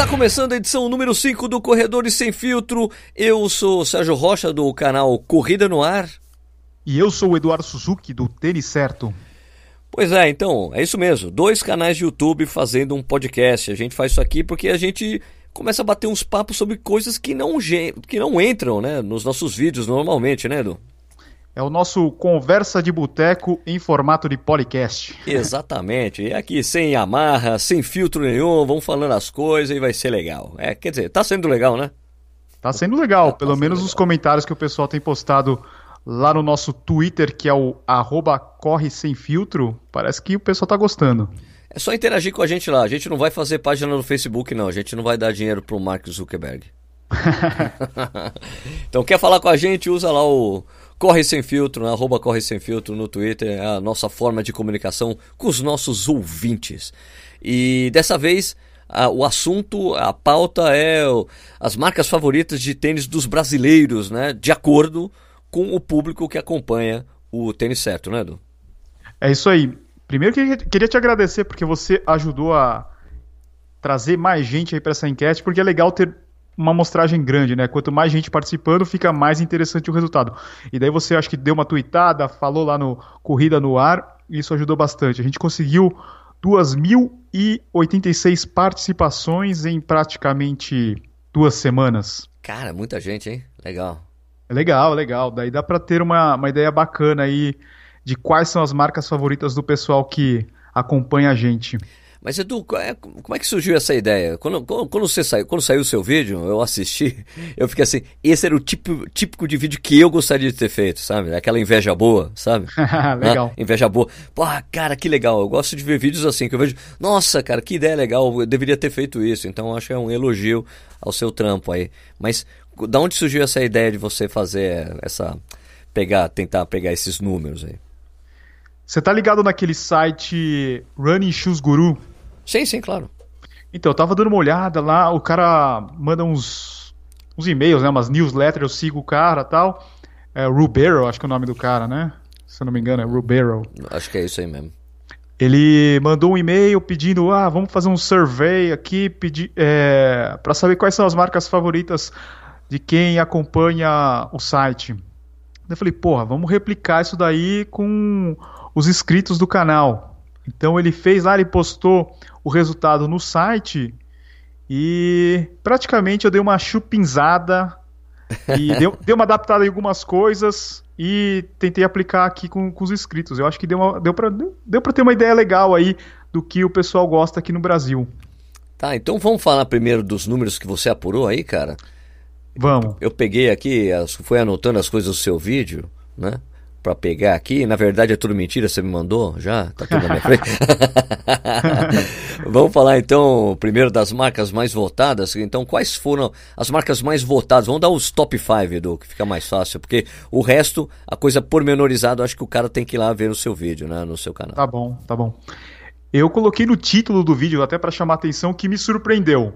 Está começando a edição número 5 do Corredores Sem Filtro. Eu sou o Sérgio Rocha do canal Corrida no Ar. E eu sou o Eduardo Suzuki do Tênis Certo. Pois é, então, é isso mesmo. Dois canais de YouTube fazendo um podcast. A gente faz isso aqui porque a gente começa a bater uns papos sobre coisas que não, que não entram né, nos nossos vídeos normalmente, né, Edu? É o nosso Conversa de Boteco em formato de podcast. Exatamente. E aqui sem amarra, sem filtro nenhum, vamos falando as coisas e vai ser legal. É, quer dizer, tá sendo legal, né? Tá sendo legal, tá, pelo tá menos legal. os comentários que o pessoal tem postado lá no nosso Twitter, que é o arroba corre sem filtro, parece que o pessoal tá gostando. É só interagir com a gente lá. A gente não vai fazer página no Facebook, não. A gente não vai dar dinheiro pro Mark Zuckerberg. então, quer falar com a gente? Usa lá o Corre Sem Filtro, né? arroba Corre Sem Filtro no Twitter. É a nossa forma de comunicação com os nossos ouvintes. E dessa vez, a, o assunto, a pauta é o, as marcas favoritas de tênis dos brasileiros, né? De acordo com o público que acompanha o tênis certo, né, Edu? É isso aí. Primeiro queria te agradecer porque você ajudou a trazer mais gente aí para essa enquete, porque é legal ter uma amostragem grande, né? Quanto mais gente participando, fica mais interessante o resultado. E daí você acho que deu uma tweetada, falou lá no Corrida no Ar, e isso ajudou bastante. A gente conseguiu 2.086 participações em praticamente duas semanas. Cara, muita gente, hein? Legal. É legal, legal. Daí dá para ter uma, uma ideia bacana aí de quais são as marcas favoritas do pessoal que acompanha a gente. Mas Edu, é, como é que surgiu essa ideia? Quando, quando, você saiu, quando saiu o seu vídeo, eu assisti, eu fiquei assim, esse era o tipo, típico de vídeo que eu gostaria de ter feito, sabe? Aquela inveja boa, sabe? legal. Ah, inveja boa. Pô, cara, que legal. Eu gosto de ver vídeos assim, que eu vejo, nossa, cara, que ideia legal, eu deveria ter feito isso. Então acho que é um elogio ao seu trampo aí. Mas da onde surgiu essa ideia de você fazer essa. pegar, tentar pegar esses números aí? Você tá ligado naquele site Running Shoes Guru? Sim, sim, claro. Então, eu tava dando uma olhada lá, o cara manda uns, uns e-mails, né, umas newsletters, eu sigo o cara tal. É Rubero, acho que é o nome do cara, né? Se eu não me engano, é Rubero. Acho que é isso aí mesmo. Ele mandou um e-mail pedindo, ah, vamos fazer um survey aqui, pedir, é, para saber quais são as marcas favoritas de quem acompanha o site. Eu falei, porra, vamos replicar isso daí com os inscritos do canal. Então ele fez lá, ele postou o resultado no site e praticamente eu dei uma chupinzada e deu, deu uma adaptada em algumas coisas e tentei aplicar aqui com, com os inscritos. Eu acho que deu, uma, deu para deu pra ter uma ideia legal aí do que o pessoal gosta aqui no Brasil. Tá, então vamos falar primeiro dos números que você apurou aí, cara. Vamos. Eu peguei aqui, fui anotando as coisas do seu vídeo, né? Para pegar aqui. Na verdade é tudo mentira, você me mandou já? Tá tudo na minha frente. Vamos falar então primeiro das marcas mais votadas. Então, quais foram as marcas mais votadas? Vamos dar os top 5, Edu, que fica mais fácil, porque o resto, a coisa pormenorizada, acho que o cara tem que ir lá ver o seu vídeo, né, no seu canal. Tá bom, tá bom. Eu coloquei no título do vídeo até para chamar a atenção que me surpreendeu.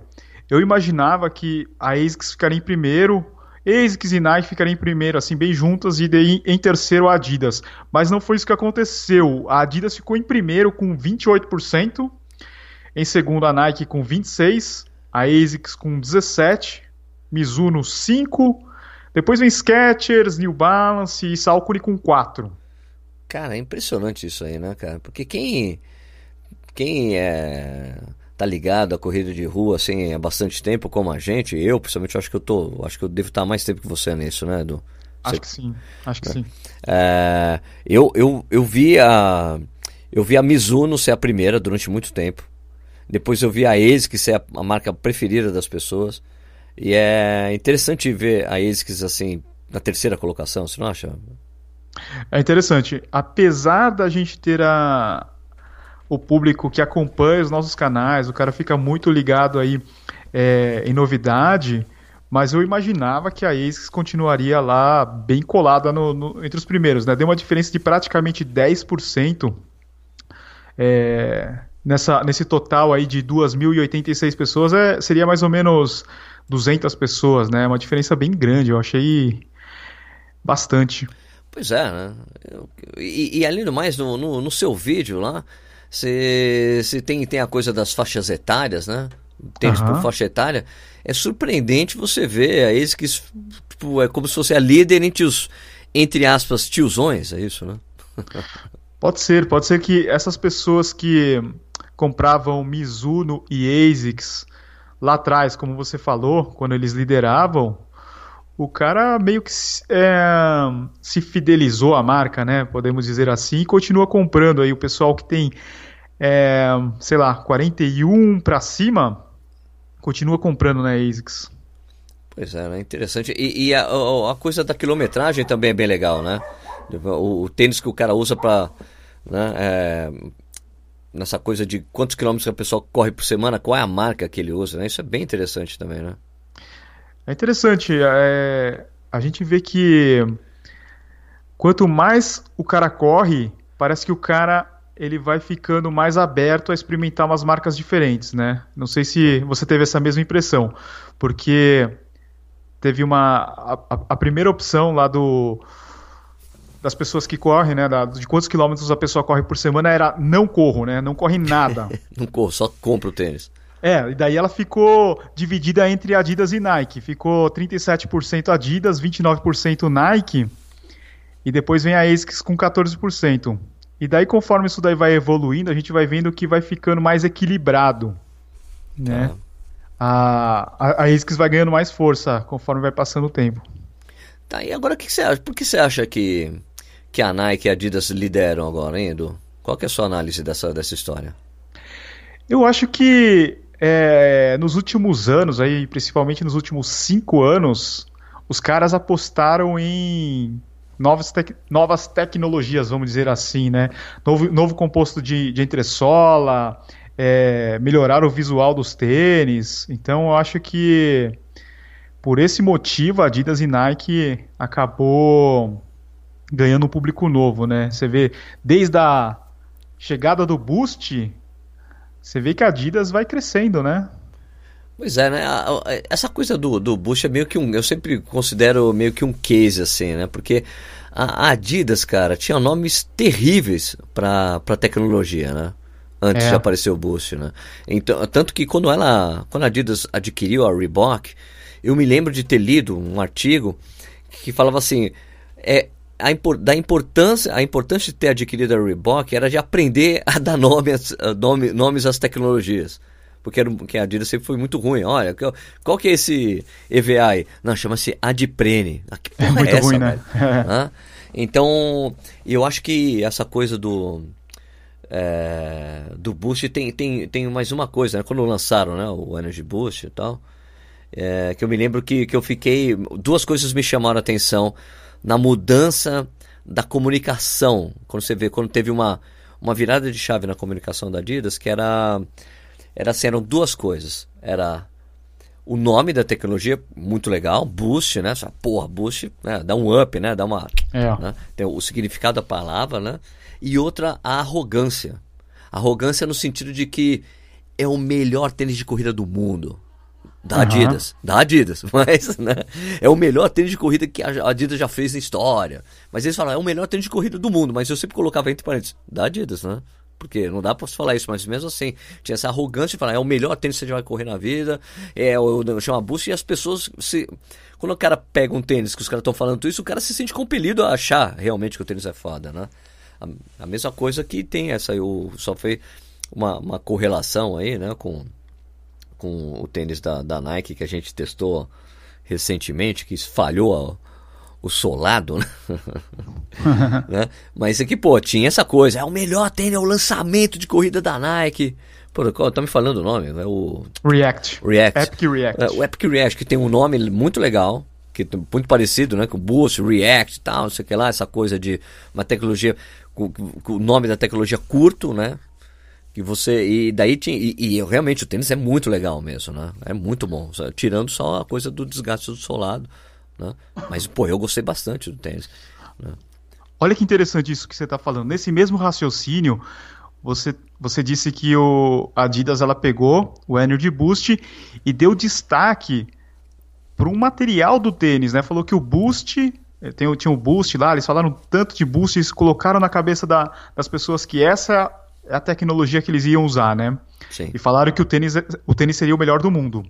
Eu imaginava que a ASICS ficaria em primeiro, ASICS e Nike ficariam em primeiro, assim, bem juntas, e daí em terceiro a Adidas. Mas não foi isso que aconteceu. A Adidas ficou em primeiro com 28%, em segundo a Nike com 26%, a ASICS com 17%, Mizuno 5%, depois vem Skechers, New Balance e Salcone com 4%. Cara, é impressionante isso aí, né, cara? Porque quem, quem é tá ligado à corrida de rua assim há bastante tempo como a gente, eu principalmente acho que eu tô, acho que eu devo estar mais tempo que você nisso, né, Edu? Acho que sim, acho que é. sim. É, eu, eu, eu vi a eu vi a Mizuno ser a primeira durante muito tempo. Depois eu vi a ASICS ser a, a marca preferida das pessoas. E é interessante ver a ASICS assim na terceira colocação, você não acha? É interessante. Apesar da gente ter a, o público que acompanha os nossos canais, o cara fica muito ligado aí é, em novidade, mas eu imaginava que a ASICS continuaria lá bem colada no, no, entre os primeiros, né? Deu uma diferença de praticamente 10% é, nessa, nesse total aí de 2.086 pessoas, é, seria mais ou menos 200 pessoas, né? Uma diferença bem grande, eu achei bastante. Pois é, né? E, e além do mais, no, no, no seu vídeo lá, você tem, tem a coisa das faixas etárias, né? tênis uhum. por faixa etária, é surpreendente você ver a ASICS, tipo, é como se fosse a líder entre os, entre aspas, tiozões, é isso, né? pode ser, pode ser que essas pessoas que compravam Mizuno e ASICS lá atrás, como você falou, quando eles lideravam, o cara meio que é, se fidelizou à marca, né? Podemos dizer assim, e continua comprando aí o pessoal que tem, é, sei lá, 41 para cima, continua comprando na né, ASICS. Pois é, né? interessante. E, e a, a, coisa da quilometragem também é bem legal, né? O, o tênis que o cara usa para né, é, nessa coisa de quantos quilômetros a pessoa corre por semana, qual é a marca que ele usa, né? Isso é bem interessante também, né? É interessante. É, a gente vê que quanto mais o cara corre, parece que o cara ele vai ficando mais aberto a experimentar umas marcas diferentes, né? Não sei se você teve essa mesma impressão, porque teve uma a, a primeira opção lá do das pessoas que correm, né, da, de quantos quilômetros a pessoa corre por semana era não corro, né? Não corre nada. não corro, só compro o tênis. É, e daí ela ficou dividida entre Adidas e Nike. Ficou 37% Adidas, 29% Nike. E depois vem a ASICS com 14%. E daí, conforme isso daí vai evoluindo, a gente vai vendo que vai ficando mais equilibrado. Né? Ah. A, a, a vai ganhando mais força conforme vai passando o tempo. Tá, e agora o que, que, você acha? Por que você acha que, que a Nike e a Adidas lideram agora, hein, Edu? Qual que é a sua análise dessa, dessa história? Eu acho que é, nos últimos anos, aí, principalmente nos últimos cinco anos, os caras apostaram em novas, tec novas tecnologias, vamos dizer assim, né? Novo, novo composto de, de entressola, é, melhorar o visual dos tênis. Então, eu acho que por esse motivo, a Adidas e Nike acabou ganhando um público novo, né? Você vê, desde a chegada do Boost, você vê que a Adidas vai crescendo, né? Pois é, né? Essa coisa do, do Bush é meio que um. Eu sempre considero meio que um case, assim, né? Porque a Adidas, cara, tinha nomes terríveis para tecnologia, né? Antes é. de aparecer o Bush, né? Então, tanto que quando ela. Quando a Adidas adquiriu a Reebok, eu me lembro de ter lido um artigo que falava assim. É, a, da importância, a importância de ter adquirido a Reebok era de aprender a dar nome, nome, nomes às tecnologias. Porque, era, porque a Adidas sempre foi muito ruim. Olha, qual, que é esse EVA aí? Não, chama-se Adprene. Ah, que porra é muito é essa, ruim, né? ah, então, eu acho que essa coisa do... É, do Boost tem, tem, tem mais uma coisa, né? Quando lançaram né, o Energy Boost e tal, é, que eu me lembro que, que eu fiquei... Duas coisas me chamaram a atenção na mudança da comunicação. Quando você vê, quando teve uma, uma virada de chave na comunicação da Adidas, que era, era assim, eram duas coisas. Era o nome da tecnologia, muito legal, Boost, né? Porra, Boost, né? dá um up, né? Dá uma... É. Né? Tem o significado da palavra, né? E outra, a arrogância. Arrogância no sentido de que é o melhor tênis de corrida do mundo. Da uhum. Adidas, da Adidas, mas né, é o melhor tênis de corrida que a Adidas já fez na história. Mas eles falam, é o melhor tênis de corrida do mundo, mas eu sempre colocava entre parênteses, da Adidas, né? Porque não dá pra falar isso, mas mesmo assim, tinha essa arrogância de falar, é o melhor tênis que você vai correr na vida, é o chama boost, e as pessoas se. Quando o cara pega um tênis que os caras estão falando isso, o cara se sente compelido a achar realmente que o tênis é foda, né? A, a mesma coisa que tem essa, eu só fez uma, uma correlação aí, né, com com o tênis da, da Nike que a gente testou recentemente, que falhou o solado, né? né? Mas aqui, pô, tinha essa coisa, é o melhor tênis, é o lançamento de corrida da Nike. Pô, tá me falando o nome, é o... React. React. Epic React. É, o Epic React, que tem um nome muito legal, que é muito parecido, né, com o Boost, React e tal, não sei o que lá, essa coisa de uma tecnologia, com, com o nome da tecnologia curto, né, que você. E daí tinha. E, e, realmente o tênis é muito legal mesmo, né? É muito bom. Tirando só a coisa do desgaste do solado. Né? Mas, pô, eu gostei bastante do tênis. Né? Olha que interessante isso que você está falando. Nesse mesmo raciocínio, você, você disse que o Adidas ela pegou o Energy Boost e deu destaque para um material do tênis, né? Falou que o Boost eh, tem, tinha o Boost lá, eles falaram tanto de Boost, eles colocaram na cabeça da, das pessoas que essa é a tecnologia que eles iam usar, né? Sim. E falaram que o tênis, o tênis seria o melhor do mundo.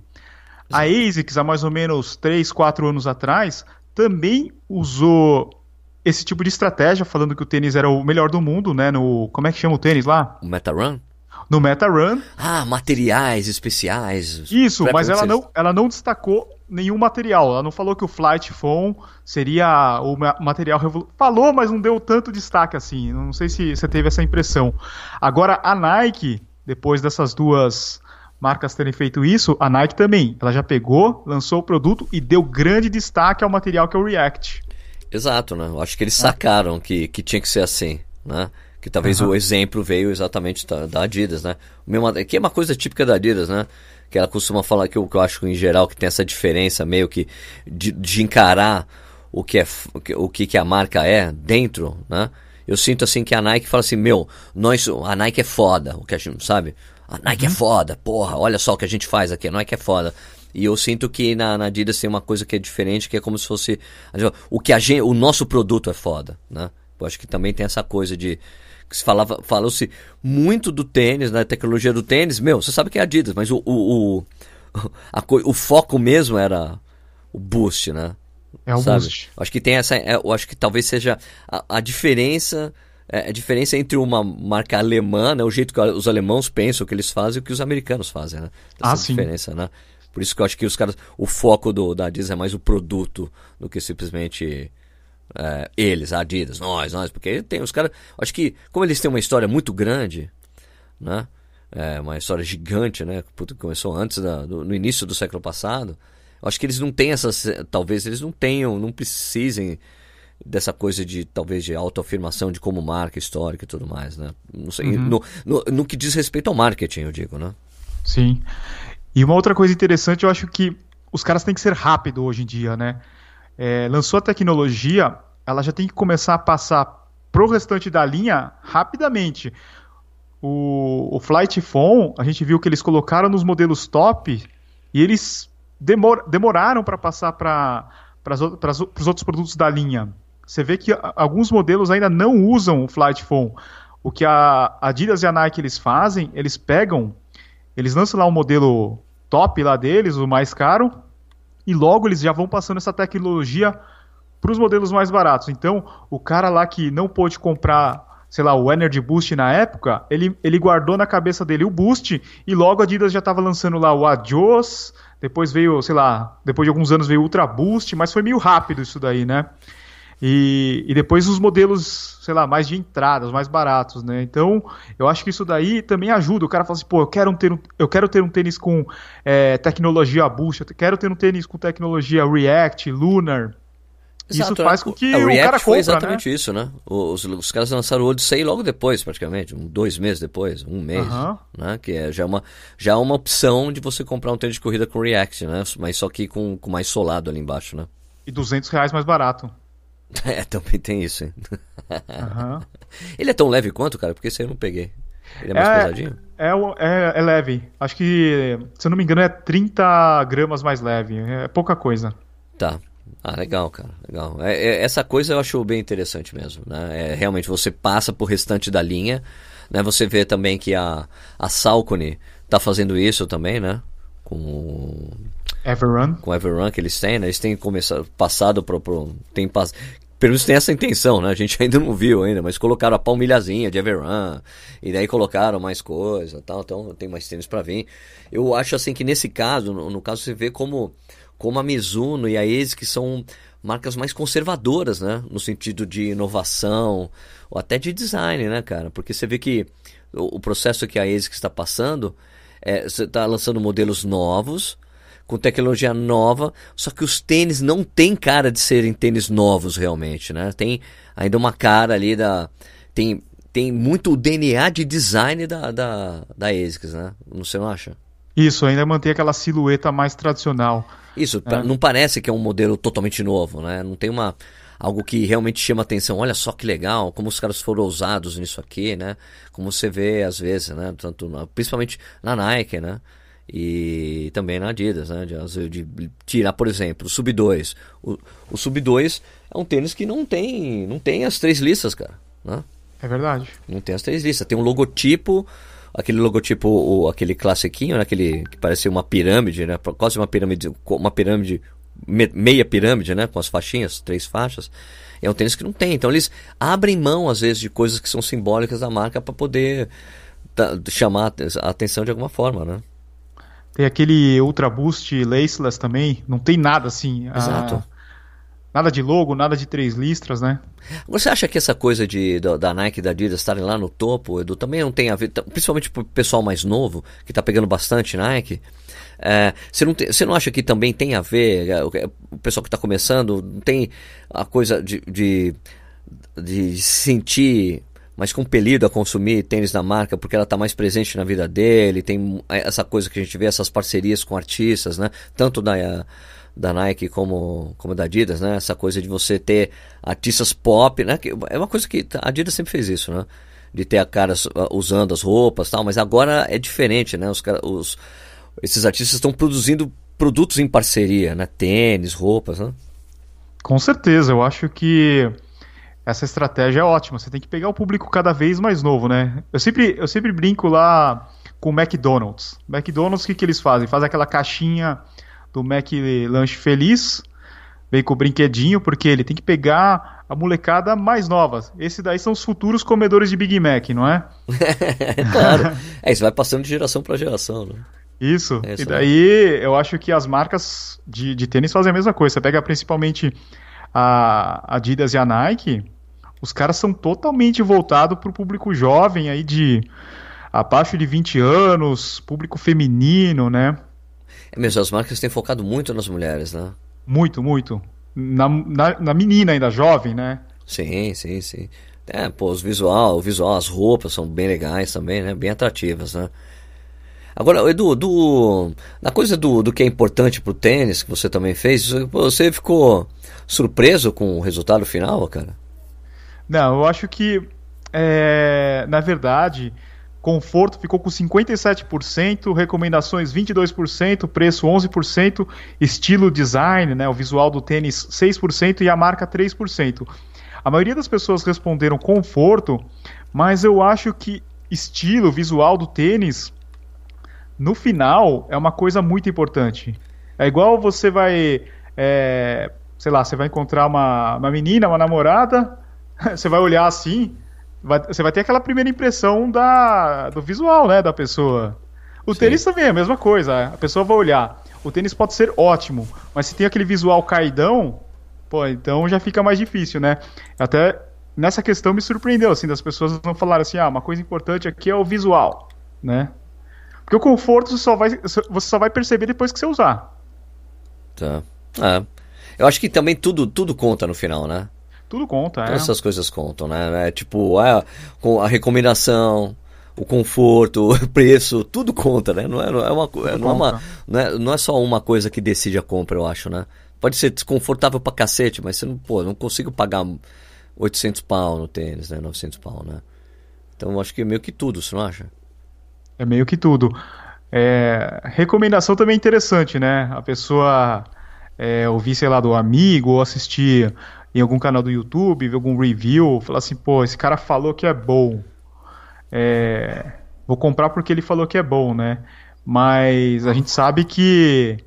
A ASICS, há mais ou menos 3, 4 anos atrás, também usou esse tipo de estratégia, falando que o tênis era o melhor do mundo, né? No. Como é que chama o tênis lá? O MetaRun? No MetaRun. Ah, materiais especiais. Isso, mas ela não, ela não destacou nenhum material. Ela não falou que o Flight Phone seria o material Falou, mas não deu tanto destaque assim. Não sei se você teve essa impressão. Agora, a Nike, depois dessas duas marcas terem feito isso, a Nike também. Ela já pegou, lançou o produto e deu grande destaque ao material que é o React. Exato, né? Eu acho que eles sacaram que, que tinha que ser assim, né? Que talvez uhum. o exemplo veio exatamente da, da Adidas, né? Que é uma coisa típica da Adidas, né? que ela costuma falar que eu, que eu acho em geral que tem essa diferença meio que de, de encarar o que é o que, que a marca é dentro, né? Eu sinto assim que a Nike fala assim, meu, nós, a Nike é foda, o que a gente sabe? A Nike é uhum. é foda, porra, olha só o que a gente faz aqui, a Nike é foda. E eu sinto que na, na Adidas tem uma coisa que é diferente, que é como se fosse o que a gente, o nosso produto é foda, né? Eu acho que também tem essa coisa de que se falava, falou-se muito do tênis, da né, tecnologia do tênis. Meu, você sabe que é Adidas, mas o, o, o, a, o foco mesmo era o boost, né? É o sabe? boost. Acho que tem essa, é, eu acho que talvez seja a, a diferença é, a diferença entre uma marca alemã, né, o jeito que os alemãos pensam que eles fazem e o que os americanos fazem, né? Essa ah, sim. diferença, né? Por isso que eu acho que os caras, o foco do, da Adidas é mais o produto do que simplesmente é, eles, a Adidas, nós, nós, porque tem os caras. Acho que, como eles têm uma história muito grande, né? É, uma história gigante, né? Que começou antes da, do, no início do século passado. Acho que eles não têm essas. Talvez eles não tenham, não precisem dessa coisa de talvez de autoafirmação de como marca histórica e tudo mais, né? Não sei, uhum. no, no, no, que diz respeito ao marketing, eu digo, né? Sim. E uma outra coisa interessante, eu acho que os caras têm que ser rápido hoje em dia, né? é, lançou a tecnologia, ela já tem que começar a passar pro restante da linha rapidamente. O, o Flight Phone, a gente viu que eles colocaram nos modelos top e eles demor, demoraram para passar para os outros produtos da linha. Você vê que alguns modelos ainda não usam o Flight Phone. O que a Adidas e a Nike eles fazem, eles pegam, eles lançam lá um modelo top lá deles, o mais caro, e logo eles já vão passando essa tecnologia para os modelos mais baratos. Então, o cara lá que não pôde comprar, sei lá, o Energy Boost na época, ele, ele guardou na cabeça dele o Boost e logo a Adidas já estava lançando lá o Adios, depois veio, sei lá, depois de alguns anos veio o Ultra Boost, mas foi meio rápido isso daí, né? E, e, depois os modelos, sei lá, mais de entrada, os mais baratos, né? Então, eu acho que isso daí também ajuda. O cara fala assim, pô, eu quero ter um, eu quero ter um tênis com é, tecnologia Boost, eu quero ter um tênis com tecnologia React, Lunar. Exato, isso faz com que o React cara compra, foi exatamente né? isso, né? Os, os caras lançaram o Odyssey logo depois, praticamente, um, dois meses depois, um mês, né? Que é já uma, já é uma opção de você comprar um tênis de corrida com React, né? Mas só que com, com mais solado ali embaixo, né? E 200 reais mais barato. É, também tem isso, hein? Uhum. Ele é tão leve quanto, cara? Porque esse aí eu não peguei. Ele é mais é, pesadinho? É, é, é, leve. Acho que, se eu não me engano, é 30 gramas mais leve. É pouca coisa. Tá. Ah, legal, cara. Legal. É, é, essa coisa eu acho bem interessante mesmo. Né? É, realmente, você passa por restante da linha. Né? Você vê também que a, a Salcone tá fazendo isso também, né? Com Everrun. Com Everrun que eles têm, né? Eles têm começado, passado pro, pro tem pass... Pelo menos tem essa intenção, né? A gente ainda não viu ainda, mas colocaram a palmilhazinha de Everrun, e daí colocaram mais coisa tal, então tem mais tênis para vir. Eu acho assim que nesse caso, no, no, caso você vê como, como a Mizuno e a ASIC são marcas mais conservadoras, né? No sentido de inovação, ou até de design, né, cara? Porque você vê que o, o processo que a ASIC está passando, é, você está lançando modelos novos, com tecnologia nova, só que os tênis não tem cara de serem tênis novos realmente, né? Tem ainda uma cara ali da tem tem muito o DNA de design da da, da ASICS, né? Não você não acha? Isso, ainda mantém aquela silhueta mais tradicional. Isso, é. não parece que é um modelo totalmente novo, né? Não tem uma algo que realmente chama atenção. Olha só que legal, como os caras foram ousados nisso aqui, né? Como você vê às vezes, né? Tanto principalmente na Nike, né? E também na Adidas, né? De, de tirar, por exemplo, o Sub 2. O, o Sub 2 é um tênis que não tem, não tem as três listas, cara. Né? É verdade. Não tem as três listas. Tem um logotipo aquele logotipo, o, aquele classiquinho, né? aquele que parecia uma pirâmide, né? Quase uma pirâmide, uma pirâmide, meia pirâmide, né? Com as faixinhas, três faixas. É um tênis que não tem. Então eles abrem mão, às vezes, de coisas que são simbólicas da marca para poder chamar a atenção de alguma forma, né? Tem aquele Ultra Boost Laceless também, não tem nada assim. Exato. A... Nada de logo, nada de três listras, né? Você acha que essa coisa de, da, da Nike e da Adidas estarem lá no topo, Edu, também não tem a ver, principalmente para o pessoal mais novo, que está pegando bastante Nike? É, você, não tem, você não acha que também tem a ver, é, o pessoal que está começando, não tem a coisa de, de, de sentir mais compelido a consumir tênis da marca porque ela está mais presente na vida dele, tem essa coisa que a gente vê, essas parcerias com artistas, né? Tanto da, da Nike como, como da Adidas, né? Essa coisa de você ter artistas pop, né? Que é uma coisa que a Adidas sempre fez isso, né? De ter a cara usando as roupas tal, mas agora é diferente, né? Os, os, esses artistas estão produzindo produtos em parceria, né? Tênis, roupas, né? Com certeza, eu acho que essa estratégia é ótima. Você tem que pegar o público cada vez mais novo, né? Eu sempre, eu sempre brinco lá com o McDonald's. McDonald's, o que, que eles fazem? Faz aquela caixinha do Mac Lanche Feliz, vem com o brinquedinho, porque ele tem que pegar a molecada mais nova. Esse daí são os futuros comedores de Big Mac, não é? claro. É, isso vai passando de geração para geração, né? Isso. É isso. E daí eu acho que as marcas de, de tênis fazem a mesma coisa. Você pega principalmente a Adidas e a Nike, os caras são totalmente voltados para o público jovem aí de abaixo de 20 anos, público feminino, né? É mesmo, as marcas têm focado muito nas mulheres, né? Muito, muito. Na, na, na menina ainda, jovem, né? Sim, sim, sim. É, pô, os visual, o visual, as roupas são bem legais também, né? Bem atrativas, né? Agora, Edu, do, na coisa do, do que é importante pro tênis, que você também fez, você ficou surpreso com o resultado final, cara? Não, eu acho que, é, na verdade, conforto ficou com 57%, recomendações 22%, preço 11%, estilo design, né, o visual do tênis 6% e a marca 3%. A maioria das pessoas responderam conforto, mas eu acho que estilo, visual do tênis, no final, é uma coisa muito importante. É igual você vai, é, sei lá, você vai encontrar uma, uma menina, uma namorada, você vai olhar assim, vai, você vai ter aquela primeira impressão da, do visual, né, da pessoa. O Sim. tênis também é a mesma coisa, a pessoa vai olhar. O tênis pode ser ótimo, mas se tem aquele visual caidão, pô, então já fica mais difícil, né? Até nessa questão me surpreendeu, assim, das pessoas não falarem assim, ah, uma coisa importante aqui é o visual, né? Porque o conforto você só vai, você só vai perceber depois que você usar. Tá. É. Eu acho que também tudo, tudo conta no final, né? Tudo conta, Todas é. essas coisas contam, né? É, tipo, a, a recomendação, o conforto, o preço, tudo conta, né? Não é, não é, uma, não é, uma, não é, não é só uma coisa que decide a compra, eu acho, né? Pode ser desconfortável pra cacete, mas você não, pô, não consigo pagar 800 pau no tênis, né? 900 pau, né? Então eu acho que é meio que tudo, você não acha? É meio que tudo. É, recomendação também é interessante, né? A pessoa é, ouvir, sei lá, do amigo ou assistir em algum canal do YouTube, ver algum review, falar assim, pô, esse cara falou que é bom. É, vou comprar porque ele falou que é bom, né? Mas a gente sabe que,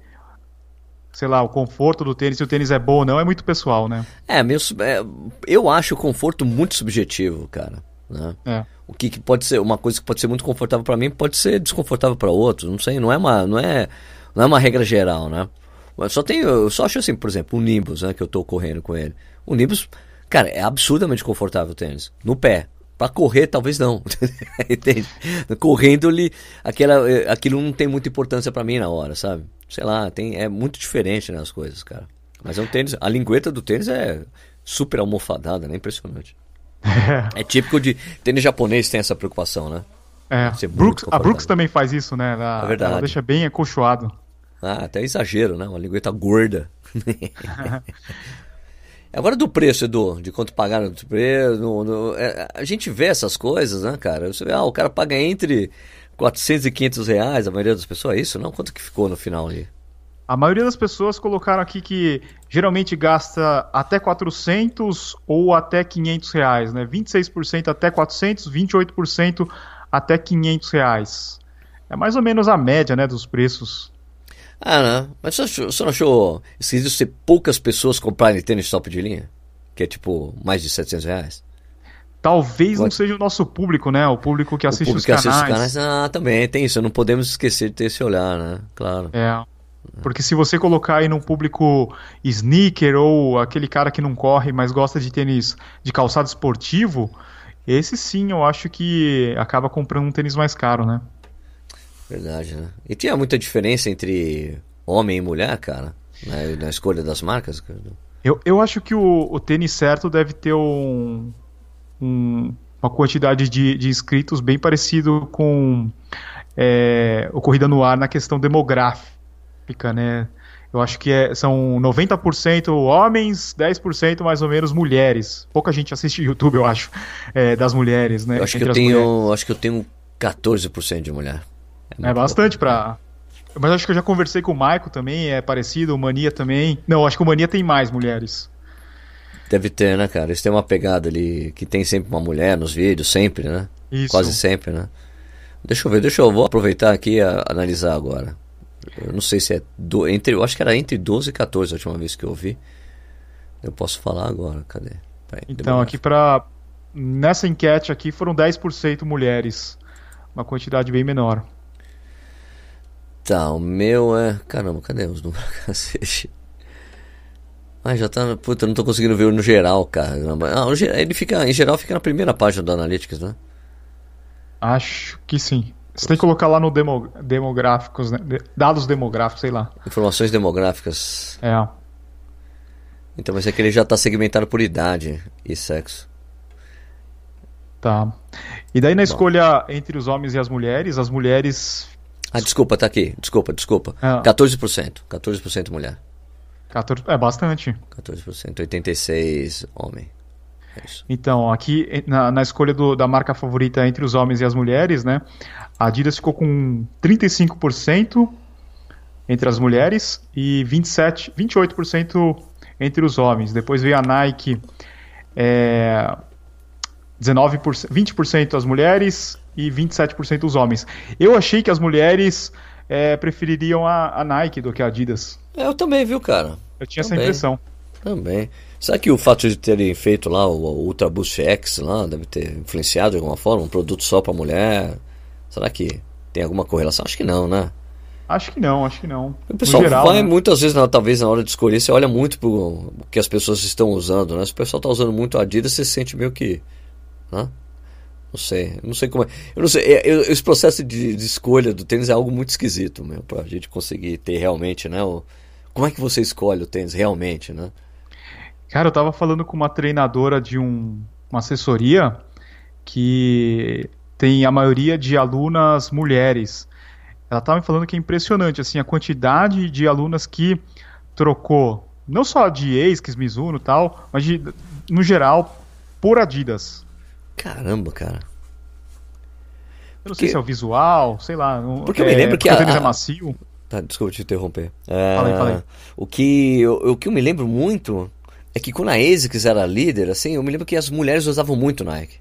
sei lá, o conforto do tênis, se o tênis é bom ou não, é muito pessoal, né? É, meu, é, eu acho o conforto muito subjetivo, cara. Né? É. O que, que, pode ser uma coisa que pode ser muito confortável para mim pode ser desconfortável para outro. Não sei, não é uma, não é, não é uma regra geral, né? Mas só tenho, eu só acho assim, por exemplo, o Nimbus, né, que eu tô correndo com ele. O Nimbus, cara, é absurdamente confortável o tênis. No pé. Para correr, talvez não. Entende? Correndo, ali, aquela, eh, aquilo não tem muita importância para mim na hora, sabe? Sei lá, tem, é muito diferente né, as coisas, cara. Mas é um tênis. A lingueta do tênis é super almofadada, né? Impressionante. É. é típico de. Tênis japonês tem essa preocupação, né? É. Brooks, a Brooks também faz isso, né? Ela, é verdade. Ela deixa bem acolchoado. Ah, até exagero, né? Uma lingueta gorda. Agora do preço, Edu, de quanto pagaram do preço. No, no, é, a gente vê essas coisas, né, cara? Você vê, ah, o cara paga entre 400 e 500 reais, a maioria das pessoas, é isso? Não? Quanto que ficou no final ali? A maioria das pessoas colocaram aqui que geralmente gasta até 400 ou até 500 reais, né? 26% até 400, 28% até 500 reais. É mais ou menos a média, né, dos preços. Ah, não. Mas você, achou, você não achou esquisito ser poucas pessoas comprarem tênis top de linha? Que é tipo mais de 700 reais? Talvez Pode... não seja o nosso público, né? O público que assiste o público os canais. Assiste os canais. Ah, também tem isso. Não podemos esquecer de ter esse olhar, né? Claro. É. Porque se você colocar aí num público sneaker ou aquele cara que não corre, mas gosta de tênis de calçado esportivo, esse sim eu acho que acaba comprando um tênis mais caro, né? Verdade, né? E tinha muita diferença entre homem e mulher, cara, na, na escolha das marcas? Eu, eu acho que o, o tênis certo deve ter um, um, uma quantidade de, de inscritos bem parecido com é, o Corrida no Ar na questão demográfica, né? Eu acho que é, são 90% homens, 10% mais ou menos mulheres. Pouca gente assiste YouTube, eu acho, é, das mulheres, né? Eu acho que eu tenho, acho que eu tenho 14% de mulher. É, é bastante para mas acho que eu já conversei com o Maico também, é parecido, o Mania também. Não, acho que o Mania tem mais mulheres. Deve ter, né, cara? Eles têm uma pegada ali que tem sempre uma mulher nos vídeos, sempre, né? Isso. Quase sempre, né? Deixa eu ver, deixa eu vou aproveitar aqui e analisar agora. Eu não sei se é do, entre, eu acho que era entre 12 e 14 a última vez que eu vi. Eu posso falar agora, cadê? Peraí, então, aqui para nessa enquete aqui foram 10% mulheres, uma quantidade bem menor. Tá, o meu é. Caramba, cadê os números? Cacete. Ah, já tá. Puta, não tô conseguindo ver no geral, cara. Ah, ele fica, em geral fica na primeira página do Analytics, né? Acho que sim. Você tem que colocar lá no demo, demográficos, né? dados demográficos, sei lá. Informações demográficas. É. Então vai ser que ele já está segmentado por idade e sexo. Tá. E daí na Bom. escolha entre os homens e as mulheres, as mulheres ah, desculpa, tá aqui. Desculpa, desculpa. É. 14%. 14% mulher. 14, é bastante. 14%. 86% homem. É então, aqui na, na escolha do, da marca favorita entre os homens e as mulheres, né? A Adidas ficou com 35% entre as mulheres e 27, 28% entre os homens. Depois veio a Nike, é, 19%, 20% as mulheres e 27% os homens. Eu achei que as mulheres é, prefeririam a, a, Nike do que a Adidas. Eu também, viu, cara? Eu tinha também. essa impressão. Também. Será que o fato de terem feito lá o, o Ultra Boost X lá deve ter influenciado de alguma forma? Um produto só para mulher? Será que tem alguma correlação? Acho que não, né? Acho que não, acho que não. O pessoal geral, vai né? muitas vezes, talvez na hora de escolher, você olha muito pro o que as pessoas estão usando, né? Se o pessoal está usando muito a Adidas, você se sente meio que. Né? Não sei, não sei como é. Eu não sei, é, eu, esse processo de, de, escolha do tênis é algo muito esquisito, meu, pra gente conseguir ter realmente, né? O, como é que você escolhe o tênis realmente, né? Cara, eu tava falando com uma treinadora de um, uma assessoria que tem a maioria de alunas mulheres. Ela tava me falando que é impressionante, assim, a quantidade de alunas que trocou, não só de ex, Mizuno e tal, mas de, no geral, por Adidas. Caramba, cara. Eu não sei se é o visual, sei lá. Porque é, eu me lembro que a, a... é macio. Tá, desculpa te interromper. É, falei, falei. O que, o, o, que eu me lembro muito é que quando a ASICS era líder, assim, eu me lembro que as mulheres usavam muito Nike.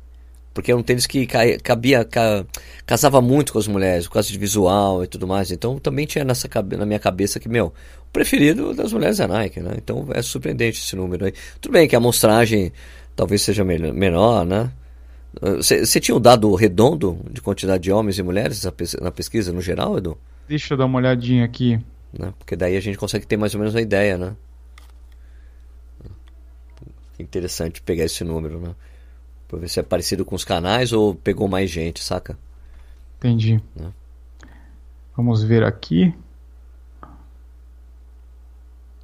Porque é um tênis que cabia, ca, casava muito com as mulheres, por causa de visual e tudo mais. Então também tinha nessa, na minha cabeça que, meu, o preferido das mulheres é Nike, né? Então é surpreendente esse número aí. Tudo bem que a amostragem talvez seja menor, né? Você tinha o um dado redondo de quantidade de homens e mulheres na pesquisa no geral, Edu? Deixa eu dar uma olhadinha aqui. Né? Porque daí a gente consegue ter mais ou menos uma ideia, né? Interessante pegar esse número, né? Pra ver se é parecido com os canais ou pegou mais gente, saca? Entendi. Né? Vamos ver aqui.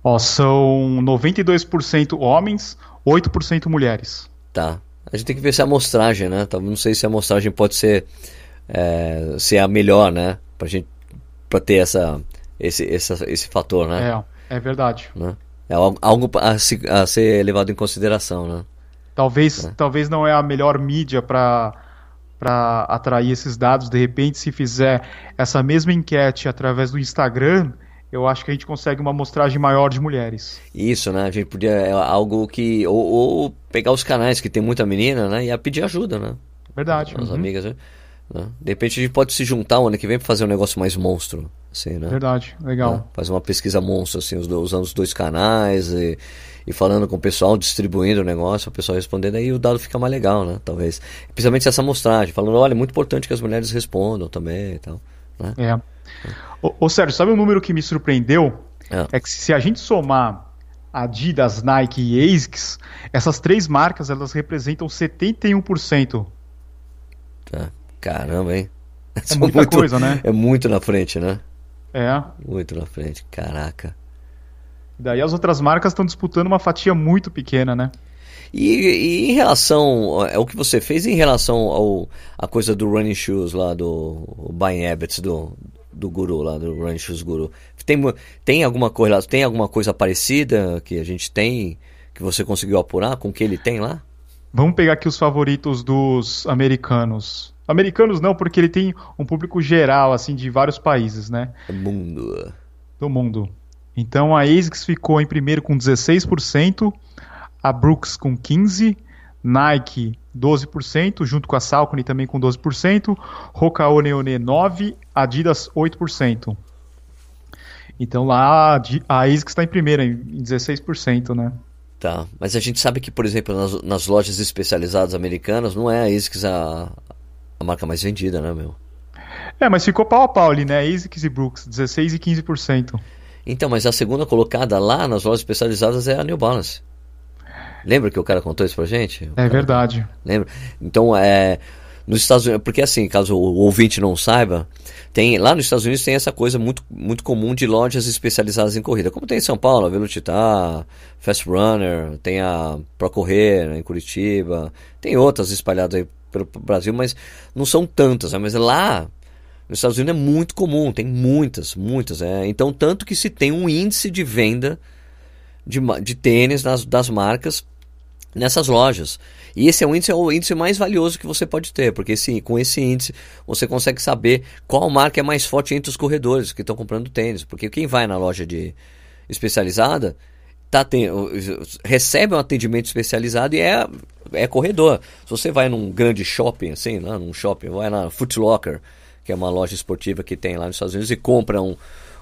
Ó, são 92% homens, 8% mulheres. Tá. A gente tem que ver se a amostragem, né? Não sei se a amostragem pode ser, é, ser a melhor, né? Pra gente pra ter essa, esse, esse, esse fator, né? É, é verdade. Né? É algo a, se, a ser levado em consideração, né? Talvez, é. talvez não é a melhor mídia para para atrair esses dados. De repente, se fizer essa mesma enquete através do Instagram, eu acho que a gente consegue uma amostragem maior de mulheres. Isso, né? A gente podia. É algo que. Ou, ou, pegar os canais que tem muita menina, né? E a pedir ajuda, né? Verdade. As uhum. amigas, né? Né? De repente a gente pode se juntar o ano que vem para fazer um negócio mais monstro. Assim, né? Verdade, legal. Né? Fazer uma pesquisa monstro, assim, usando os dois canais e, e falando com o pessoal, distribuindo o negócio, o pessoal respondendo, aí o dado fica mais legal, né? Talvez. Principalmente essa amostragem, falando, olha, é muito importante que as mulheres respondam também e tal. Né? É. Ô, ô Sérgio, sabe um número que me surpreendeu? É, é que se a gente somar Adidas, Nike e ASICS, essas três marcas elas representam 71%. Tá. Caramba, hein? É muita muito, coisa, né? É muito na frente, né? É. Muito na frente, caraca. Daí as outras marcas estão disputando uma fatia muito pequena, né? E, e, em relação ao que você fez em relação ao a coisa do running shoes lá do buying habits do, do guru lá do shoes guru. Tem tem alguma coisa tem alguma coisa parecida que a gente tem que você conseguiu apurar com o que ele tem lá? Vamos pegar aqui os favoritos dos americanos. Americanos não porque ele tem um público geral assim de vários países né? Mundo. Do mundo. Então a ASICS ficou em primeiro com 16%, a Brooks com 15%, Nike 12%, junto com a Saucony também com 12%, Rocaô Neone 9%, Adidas 8%. Então lá a ASICS está em primeiro, em 16%, né? Tá, mas a gente sabe que, por exemplo, nas, nas lojas especializadas americanas, não é a ASICS a, a marca mais vendida, né, meu? É, mas ficou pau a pau ali, né? ASICS e Brooks, 16% e 15%. Então, mas a segunda colocada lá nas lojas especializadas é a New Balance. Lembra que o cara contou isso pra gente? é verdade. Lembra? Então, é. Nos Estados Unidos, porque assim, caso o ouvinte não saiba, tem lá nos Estados Unidos tem essa coisa muito, muito comum de lojas especializadas em corrida, como tem em São Paulo, a Velocitar, Fast Runner, tem a Pro Correr né, em Curitiba, tem outras espalhadas aí pelo Brasil, mas não são tantas, né? mas lá nos Estados Unidos é muito comum, tem muitas, muitas. É. Então, tanto que se tem um índice de venda de, de tênis das, das marcas nessas lojas. E esse é o índice, é o índice mais valioso que você pode ter, porque sim, com esse índice você consegue saber qual marca é mais forte entre os corredores que estão comprando tênis. Porque quem vai na loja de especializada tá tem, recebe um atendimento especializado e é, é corredor. Se você vai num grande shopping, assim, lá num shopping, vai na Foot Locker, que é uma loja esportiva que tem lá nos Estados Unidos, e compra um,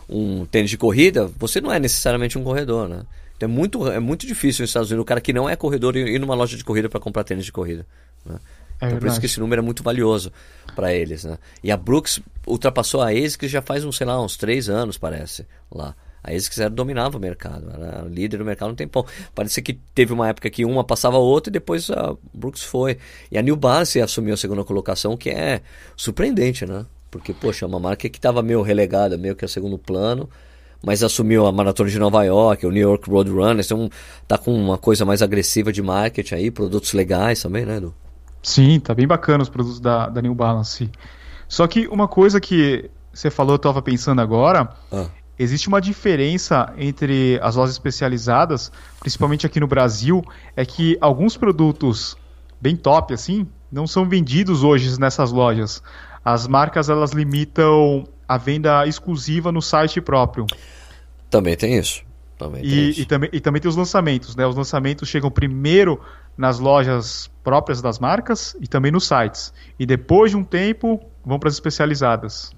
um tênis de corrida, você não é necessariamente um corredor, né? Então é muito, é muito difícil nos Estados Unidos o cara que não é corredor ir numa loja de corrida para comprar tênis de corrida. Né? É então por isso que esse número é muito valioso para eles, né? E a Brooks ultrapassou a ASICS já faz, uns, sei lá, uns três anos, parece, lá. A ASICS era, dominava o mercado, era líder do mercado um tempão. Parece que teve uma época que uma passava a outra e depois a Brooks foi. E a New Balance assumiu a segunda colocação, que é surpreendente, né? Porque, poxa, é uma marca que estava meio relegada, meio que a segundo plano, mas assumiu a Maratona de Nova York, o New York Road Runners, então tá com uma coisa mais agressiva de marketing aí, produtos legais também, né, Edu? Sim, tá bem bacana os produtos da, da New Balance. Só que uma coisa que você falou, eu tava pensando agora, ah existe uma diferença entre as lojas especializadas, principalmente aqui no Brasil, é que alguns produtos bem top assim não são vendidos hoje nessas lojas. As marcas elas limitam a venda exclusiva no site próprio. Também tem isso. Também tem e, isso. e, também, e também tem os lançamentos, né? Os lançamentos chegam primeiro nas lojas próprias das marcas e também nos sites. E depois de um tempo vão para as especializadas.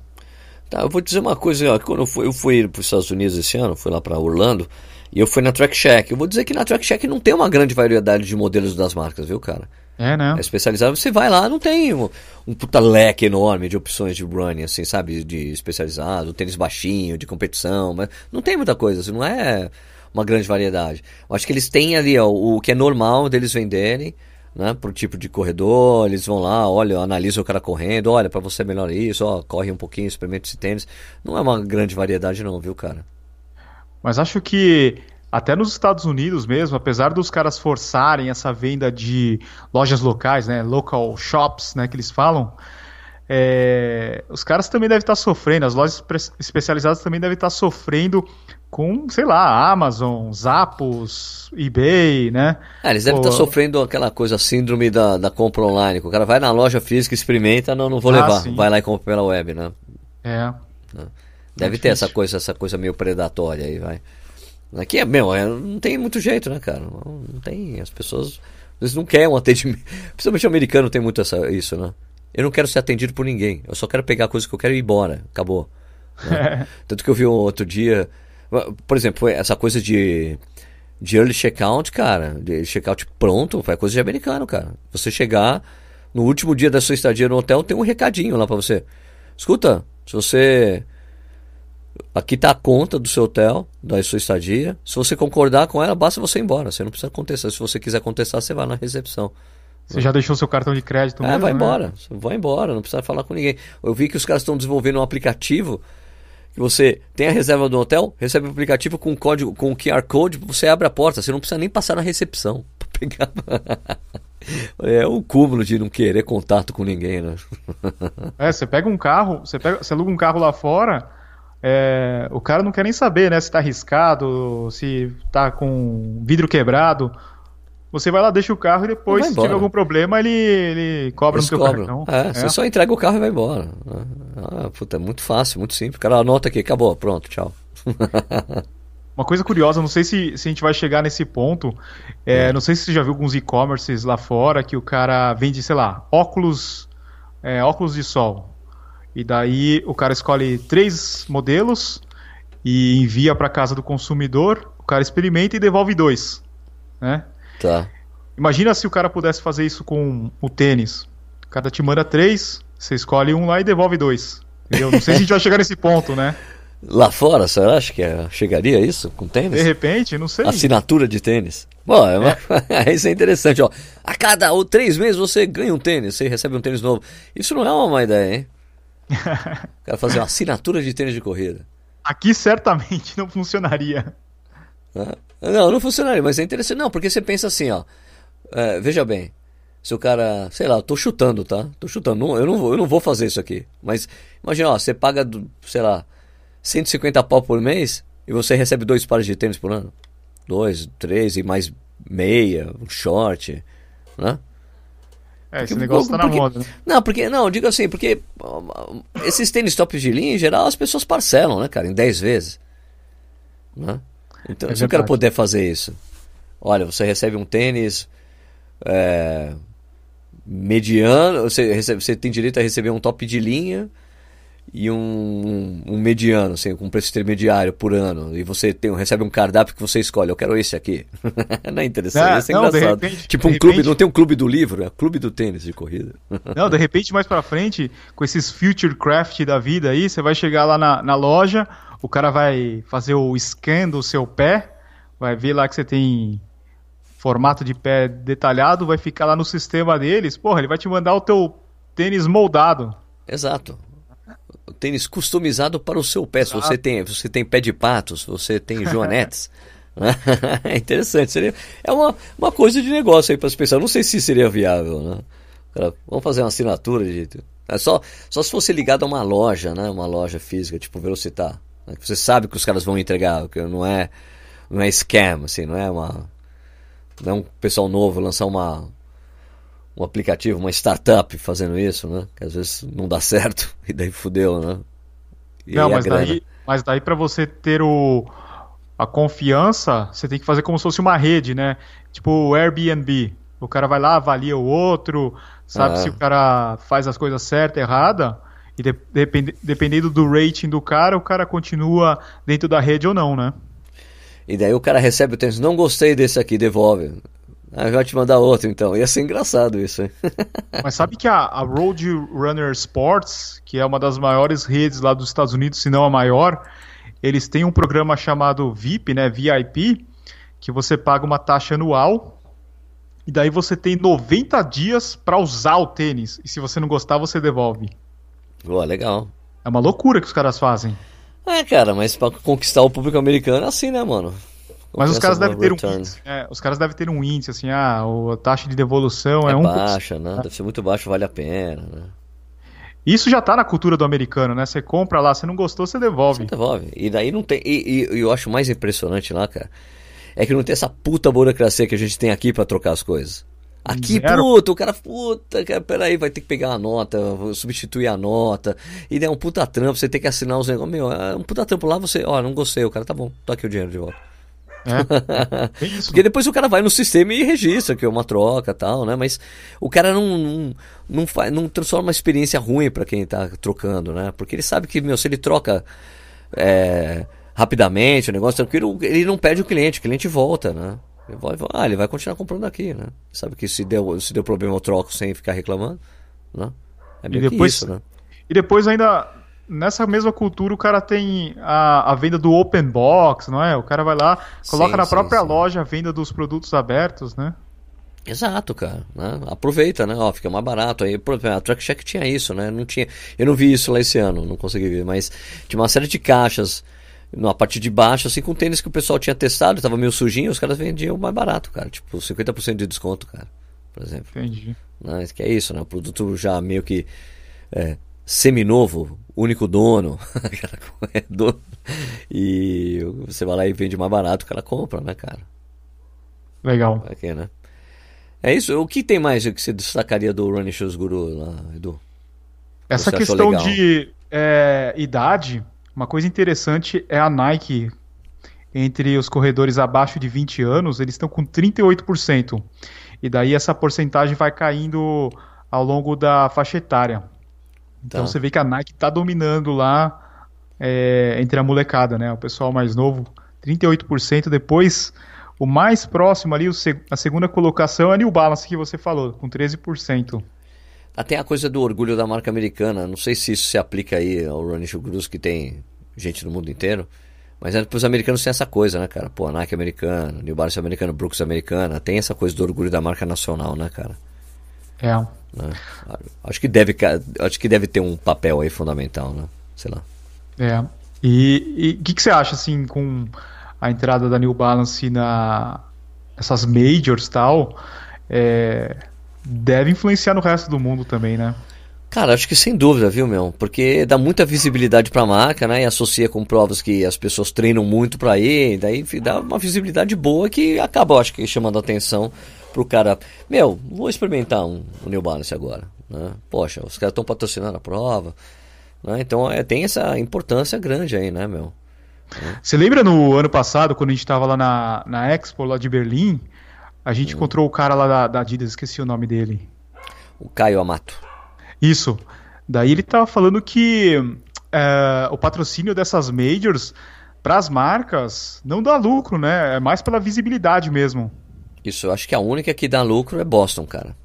Tá, eu vou dizer uma coisa, ó, quando eu fui, eu fui para os Estados Unidos esse ano, fui lá para Orlando, e eu fui na Track Shack. Eu vou dizer que na Track Shack não tem uma grande variedade de modelos das marcas, viu, cara? É, né? É especializado. Você vai lá, não tem um, um puta leque enorme de opções de running, assim, sabe? De especializado, tênis baixinho, de competição, mas não tem muita coisa, assim, não é uma grande variedade. Eu acho que eles têm ali ó, o que é normal deles venderem, né, pro tipo de corredor, eles vão lá, olha, analisam o cara correndo, olha, para você é melhor isso, ó, corre um pouquinho, experimenta esse tênis. Não é uma grande variedade não, viu, cara? Mas acho que até nos Estados Unidos mesmo, apesar dos caras forçarem essa venda de lojas locais, né, local shops, né, que eles falam, é, os caras também devem estar sofrendo, as lojas especializadas também devem estar sofrendo com, sei lá, Amazon, Zappos, eBay, né? É, eles devem Pô, estar sofrendo aquela coisa, síndrome da, da compra online, que o cara vai na loja física, experimenta, não, não vou ah, levar, sim. vai lá e compra pela web, né? É. Deve é ter essa coisa, essa coisa meio predatória aí, vai. Aqui é, meu, é, não tem muito jeito, né, cara? Não, não tem, as pessoas, eles não querem um atendimento, principalmente o americano tem muito essa, isso, né? Eu não quero ser atendido por ninguém. Eu só quero pegar a coisa que eu quero e ir embora. Acabou. Né? Tanto que eu vi outro dia. Por exemplo, essa coisa de, de early checkout, cara. De checkout pronto, foi coisa de americano, cara. Você chegar no último dia da sua estadia no hotel, tem um recadinho lá para você. Escuta, se você. Aqui tá a conta do seu hotel, da sua estadia. Se você concordar com ela, basta você ir embora. Você não precisa contestar. Se você quiser contestar, você vai na recepção. Você já deixou seu cartão de crédito? É, mesmo, vai né? embora. Vai embora, não precisa falar com ninguém. Eu vi que os caras estão desenvolvendo um aplicativo que você tem a reserva do hotel, recebe o aplicativo com código, com QR Code, você abre a porta, você não precisa nem passar na recepção pegar. É o cúmulo de não querer contato com ninguém, né? É, você pega um carro, você, pega, você aluga um carro lá fora, é, o cara não quer nem saber, né? Se tá arriscado, se tá com vidro quebrado. Você vai lá, deixa o carro e depois, se tiver algum problema, ele, ele cobra Eles no seu cartão. É, é, você só entrega o carro e vai embora. Ah, puta, é muito fácil, muito simples. O cara anota aqui, acabou, pronto, tchau. Uma coisa curiosa, não sei se, se a gente vai chegar nesse ponto. É, é. Não sei se você já viu alguns e-commerces lá fora que o cara vende, sei lá, óculos, é, óculos de sol. E daí o cara escolhe três modelos e envia para casa do consumidor. O cara experimenta e devolve dois, né? Tá. Imagina se o cara pudesse fazer isso com o tênis. O cara te manda três, você escolhe um lá e devolve dois. Entendeu? Não sei se a gente vai chegar nesse ponto, né? Lá fora, você acha que é, chegaria isso com tênis? De repente, não sei. Assinatura de tênis. Bom, é é. isso é interessante, ó. A cada ou três meses você ganha um tênis, você recebe um tênis novo. Isso não é uma má ideia, hein? Quero fazer uma assinatura de tênis de corrida. Aqui certamente não funcionaria. Não, não funcionaria, mas é interessante. Não, porque você pensa assim, ó. É, veja bem, se o cara, sei lá, eu tô chutando, tá? Tô chutando, eu não, vou, eu não vou fazer isso aqui. Mas imagina, ó, você paga, sei lá, 150 pau por mês e você recebe dois pares de tênis por ano. Dois, três e mais meia, um short, né? É, porque, esse negócio tá na porque, moda. Né? Não, porque, não, digo assim, porque esses tênis tops de linha, em geral, as pessoas parcelam, né, cara, em 10 vezes. Né? Então, é se eu quero poder fazer isso, olha, você recebe um tênis é, mediano, você, recebe, você tem direito a receber um top de linha e um, um, mediano, assim, com um preço intermediário por ano, e você tem, recebe um cardápio que você escolhe, eu quero esse aqui. não é interessante, ah, isso é não, engraçado. Repente, tipo um clube, não tem um clube do livro, é clube do tênis de corrida. não, de repente mais pra frente, com esses future craft da vida aí, você vai chegar lá na, na loja, o cara vai fazer o scan do seu pé, vai ver lá que você tem formato de pé detalhado, vai ficar lá no sistema deles, porra, ele vai te mandar o teu tênis moldado. Exato tênis customizado para o seu pé. Se você tem, você tem pé de patos, você tem joanetes. é interessante. Seria, é uma, uma coisa de negócio aí para as pessoas. Não sei se seria viável, né? Cara, vamos fazer uma assinatura de. É só, só se fosse ligado a uma loja, né? Uma loja física, tipo Velocitar. Né? Você sabe que os caras vão entregar, que não é, não é scam, assim, não é uma. Não é um pessoal novo lançar uma, um aplicativo, uma startup fazendo isso, né? Que às vezes não dá certo e daí fudeu, né? E não, mas daí, mas daí para você ter o, a confiança, você tem que fazer como se fosse uma rede, né? Tipo o Airbnb. O cara vai lá, avalia o outro, sabe ah. se o cara faz as coisas certas, errada, e de, depend, dependendo do rating do cara, o cara continua dentro da rede ou não, né? E daí o cara recebe o tênis, não gostei desse aqui, devolve. Ah, vai te mandar outro então. Ia ser engraçado isso, hein? Mas sabe que a, a Road Runner Sports, que é uma das maiores redes lá dos Estados Unidos, se não a maior, eles têm um programa chamado VIP, né? VIP, que você paga uma taxa anual e daí você tem 90 dias para usar o tênis. E se você não gostar, você devolve. Boa, legal. É uma loucura que os caras fazem. É, cara, mas para conquistar o público americano é assim, né, mano? Mas os caras devem ter um índice, é, os caras devem ter um índice assim, ah, a taxa de devolução é, é um baixa, né? Deve ser muito baixo, vale a pena, né? Isso já tá na cultura do americano, né? Você compra lá, você não gostou, você devolve. Você devolve. E daí não tem. E, e, eu acho mais impressionante lá, cara, é que não tem essa puta burocracia que a gente tem aqui para trocar as coisas. Aqui, Zero. puta, o cara, puta, cara, peraí, vai ter que pegar a nota, substituir a nota, e daí é um puta trampo, você tem que assinar os negócios. Meu, é um puta trampo lá, você, ó, não gostei, o cara, tá bom, tô aqui o dinheiro de volta. É, Porque depois o cara vai no sistema e registra que é uma troca tal, né? Mas o cara não, não, não, faz, não transforma uma experiência ruim para quem tá trocando, né? Porque ele sabe que, meu, se ele troca é, rapidamente o negócio tranquilo, ele não perde o cliente, o cliente volta, né? Ele vai, ah, ele vai continuar comprando aqui, né? Sabe que se deu, se deu problema eu troco sem ficar reclamando, né? É e depois, isso, né? E depois ainda nessa mesma cultura o cara tem a, a venda do open box, não é? O cara vai lá, coloca sim, na própria sim. loja a venda dos produtos abertos, né? Exato, cara. Né? Aproveita, né? Ó, fica mais barato. Aí, a Truck Check tinha isso, né? Não tinha, eu não vi isso lá esse ano, não consegui ver, mas tinha uma série de caixas na parte de baixo, assim, com tênis que o pessoal tinha testado, tava meio sujinho, os caras vendiam mais barato, cara. Tipo, 50% de desconto, cara. Por exemplo. Entendi. Que é isso, né? O produto já meio que é, seminovo, único dono, é dono, e você vai lá e vende mais barato, o cara compra, né, cara? Legal. Aqui, né? É isso. O que tem mais que você destacaria do Running Shoes Guru lá, Edu? Essa questão de é, idade, uma coisa interessante é a Nike. Entre os corredores abaixo de 20 anos, eles estão com 38%. E daí essa porcentagem vai caindo ao longo da faixa etária. Então tá. você vê que a Nike está dominando lá é, entre a molecada, né? O pessoal mais novo, 38%. Depois, o mais próximo ali, a segunda colocação é a New Balance que você falou, com 13%. Até a coisa do orgulho da marca americana. Não sei se isso se aplica aí ao Shoe Gurus, que tem gente no mundo inteiro. Mas é, os americanos têm essa coisa, né, cara? Pô, a Nike americana, New Balance americano, Brooks americana. Tem essa coisa do orgulho da marca nacional, né, cara? É. Né? Acho que deve, acho que deve ter um papel aí fundamental, né? Sei lá. É. E o que, que, você acha assim com a entrada da New Balance na essas majors tal? É, deve influenciar no resto do mundo também, né? Cara, acho que sem dúvida, viu, meu? Porque dá muita visibilidade para a marca, né? E associa com provas que as pessoas treinam muito para ir, daí dá uma visibilidade boa que acaba, acho que, chamando a atenção pro cara, meu, vou experimentar um, um New Balance agora, né? Poxa, os caras estão patrocinando a prova, né? Então é, tem essa importância grande aí, né, meu? Você lembra no ano passado, quando a gente estava lá na, na Expo, lá de Berlim, a gente hum. encontrou o cara lá da, da Adidas, esqueci o nome dele. O Caio Amato. Isso. Daí ele tava falando que é, o patrocínio dessas majors para as marcas não dá lucro, né? É mais pela visibilidade mesmo. Isso, eu acho que a única que dá lucro é Boston, cara.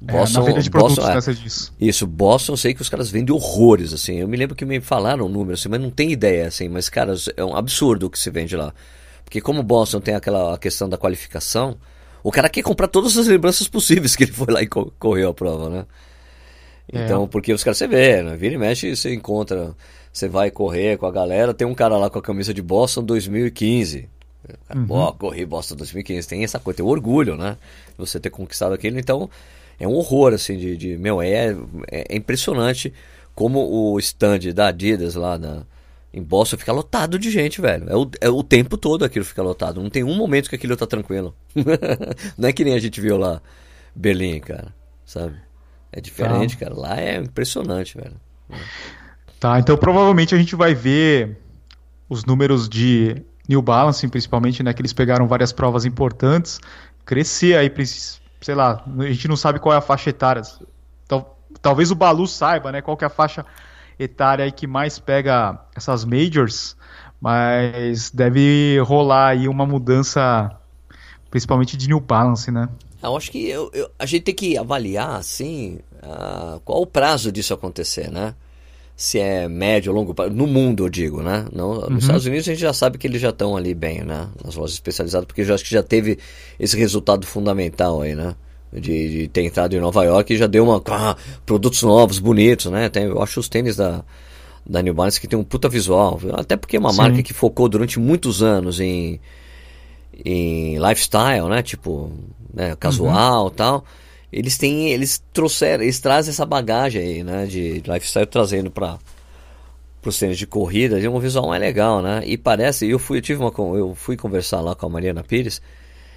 Boston, é, na venda de produtos, Boston, é, disso. Isso, Boston eu sei que os caras vendem horrores, assim. Eu me lembro que me falaram o número, assim, mas não tem ideia, assim. Mas, cara, é um absurdo o que se vende lá. Porque como Boston tem aquela questão da qualificação, o cara quer comprar todas as lembranças possíveis que ele foi lá e co correu a prova, né? É. Então, é. porque os caras, você vê, né? Vira e mexe, você encontra, você vai correr com a galera, tem um cara lá com a camisa de Boston 2015. Uhum. Pô, corri Boston 2015. Tem essa coisa, tem orgulho, né? Você ter conquistado aquilo. Então, é um horror, assim, de. de meu, é, é, é impressionante como o stand da Adidas lá na, em Boston fica lotado de gente, velho. É o, é o tempo todo aquilo fica lotado. Não tem um momento que aquilo tá tranquilo. Não é que nem a gente viu lá Berlim, cara. Sabe? É diferente, tá. cara. Lá é impressionante, velho. Tá, então provavelmente a gente vai ver os números de New Balance, principalmente, né, que eles pegaram várias provas importantes, crescer aí, sei lá, a gente não sabe qual é a faixa etária. Tal, talvez o Balu saiba, né, qual que é a faixa etária aí que mais pega essas majors, mas deve rolar aí uma mudança, principalmente de New Balance, né? Eu acho que eu, eu, a gente tem que avaliar, assim, uh, qual o prazo disso acontecer, né? Se é médio longo prazo, no mundo eu digo, né? Não, uhum. Nos Estados Unidos a gente já sabe que eles já estão ali bem, né? Nas lojas especializadas, porque eu acho que já teve esse resultado fundamental aí, né? De, de ter entrado em Nova York e já deu uma. Ah, produtos novos, bonitos, né? Tem, eu acho os tênis da, da New Balance que tem um puta visual. Até porque é uma Sim. marca que focou durante muitos anos em, em lifestyle, né? Tipo, né? casual e uhum. tal eles têm, eles trouxeram, eles trazem essa bagagem aí, né, de lifestyle trazendo para os de corrida, de um visual mais legal, né? E parece, eu fui, eu tive uma, eu fui conversar lá com a Mariana Pires,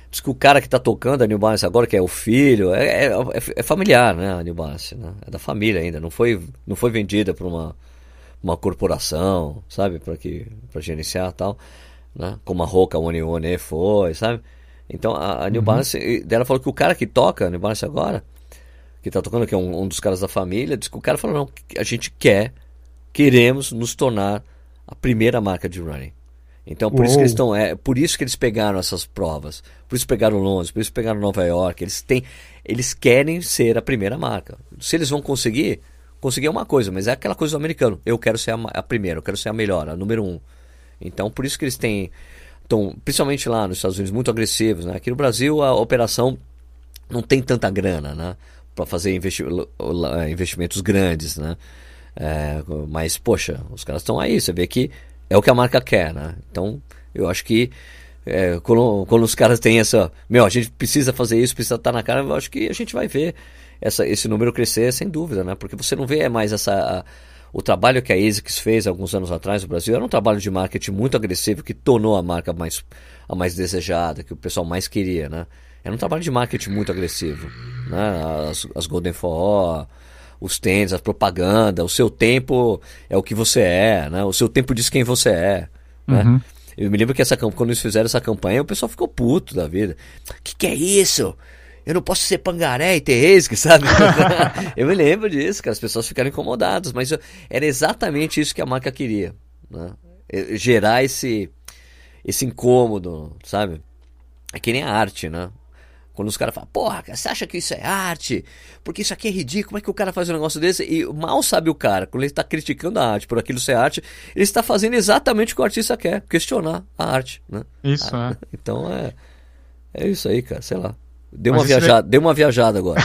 diz que o cara que está tocando a New Balance agora, que é o filho, é, é, é, é familiar, né, a New Balance, né? É da família ainda, não foi, não foi vendida para uma uma corporação, sabe, para que para gerenciar tal. né? Como a Roca One One foi, sabe? Então a, a New uhum. Balance, dela falou que o cara que toca a New Balance agora, que tá tocando, que é um, um, dos caras da família, disse que o cara falou, não, a gente quer, queremos nos tornar a primeira marca de running. Então por Uou. isso que eles estão, é por isso que eles pegaram essas provas, por isso pegaram Londres, por isso pegaram Nova York. Eles têm, eles querem ser a primeira marca. Se eles vão conseguir, conseguir é uma coisa, mas é aquela coisa do americano. Eu quero ser a, a primeira, eu quero ser a melhor, a número um. Então por isso que eles têm, estão, principalmente lá nos Estados Unidos, muito agressivos. Né? Aqui no Brasil a operação não tem tanta grana, né? Para fazer investi investimentos grandes, né? É, mas, poxa, os caras estão aí, você vê que é o que a marca quer, né? Então, eu acho que é, quando, quando, os caras têm essa. Meu, a gente precisa fazer isso, precisa estar na cara, eu acho que a gente vai ver essa, esse número crescer sem dúvida, né? Porque você não vê mais essa. A, o trabalho que a ASICS fez alguns anos atrás no Brasil era um trabalho de marketing muito agressivo que tornou a marca mais, a mais desejada, que o pessoal mais queria, né? Era um trabalho de marketing muito agressivo, né? As, as Golden For os tênis, a propaganda, o seu tempo é o que você é, né? O seu tempo diz quem você é, né? Uhum. Eu me lembro que essa quando eles fizeram essa campanha, o pessoal ficou puto da vida. Que que é isso? Eu não posso ser pangaré e ter resque, sabe? eu me lembro disso, que as pessoas ficaram incomodadas, mas eu, era exatamente isso que a marca queria, né? Gerar esse esse incômodo, sabe? É que nem a arte, né? Quando os caras falam, porra, você acha que isso é arte? Porque isso aqui é ridículo, como é que o cara faz um negócio desse? E mal sabe o cara, quando ele está criticando a arte por aquilo ser arte, ele está fazendo exatamente o que o artista quer, questionar a arte, né? Isso, ah, é. Então é, é isso aí, cara, sei lá. Deu uma, viajada, deu uma viajada agora.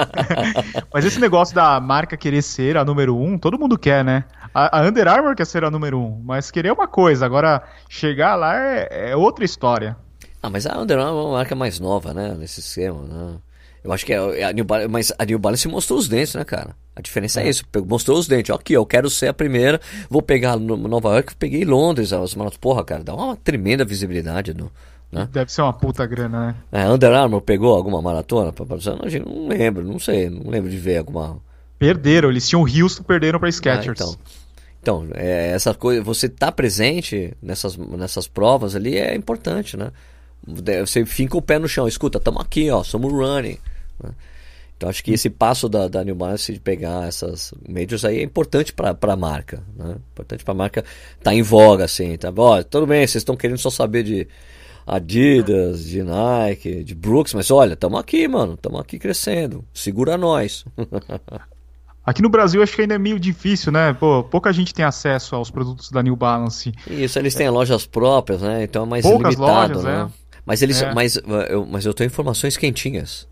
Mas esse negócio da marca querer ser a número um, todo mundo quer, né? A, a Under Armour quer ser a número um, mas querer é uma coisa, agora chegar lá é, é outra história. Ah, mas a Under Armour é uma marca mais nova, né? Nesse esquema, né? Eu acho que é, é a New Balance, mas a New Balance mostrou os dentes, né, cara? A diferença é, é isso, mostrou os dentes. Aqui, eu quero ser a primeira, vou pegar no Nova York, peguei Londres, as maratos. Porra, cara, dá uma tremenda visibilidade no, né? Deve ser uma puta grana, né? É, Under Armour pegou alguma maratona pra gente Não lembro, não sei, não lembro de ver alguma. Perderam, eles tinham Houston, perderam pra Skechers. Ah, então. Então, é, essa coisa, você tá presente nessas, nessas provas ali é importante, né? Você finca o pé no chão, escuta, estamos aqui, ó, somos running. Né? Então acho que esse passo da, da New Balance de pegar essas majors aí é importante para a marca, né? Importante para a marca estar tá em voga, assim, tá? Ó, tudo bem, vocês estão querendo só saber de Adidas, de Nike, de Brooks, mas olha, estamos aqui, mano, estamos aqui crescendo, segura nós. Aqui no Brasil acho que ainda é meio difícil, né? Pô, pouca gente tem acesso aos produtos da New Balance. Isso, eles têm é. lojas próprias, né? Então é mais Poucas limitado, lojas, né? É. Mas eles, é. mas, eu, mas eu tenho informações quentinhas.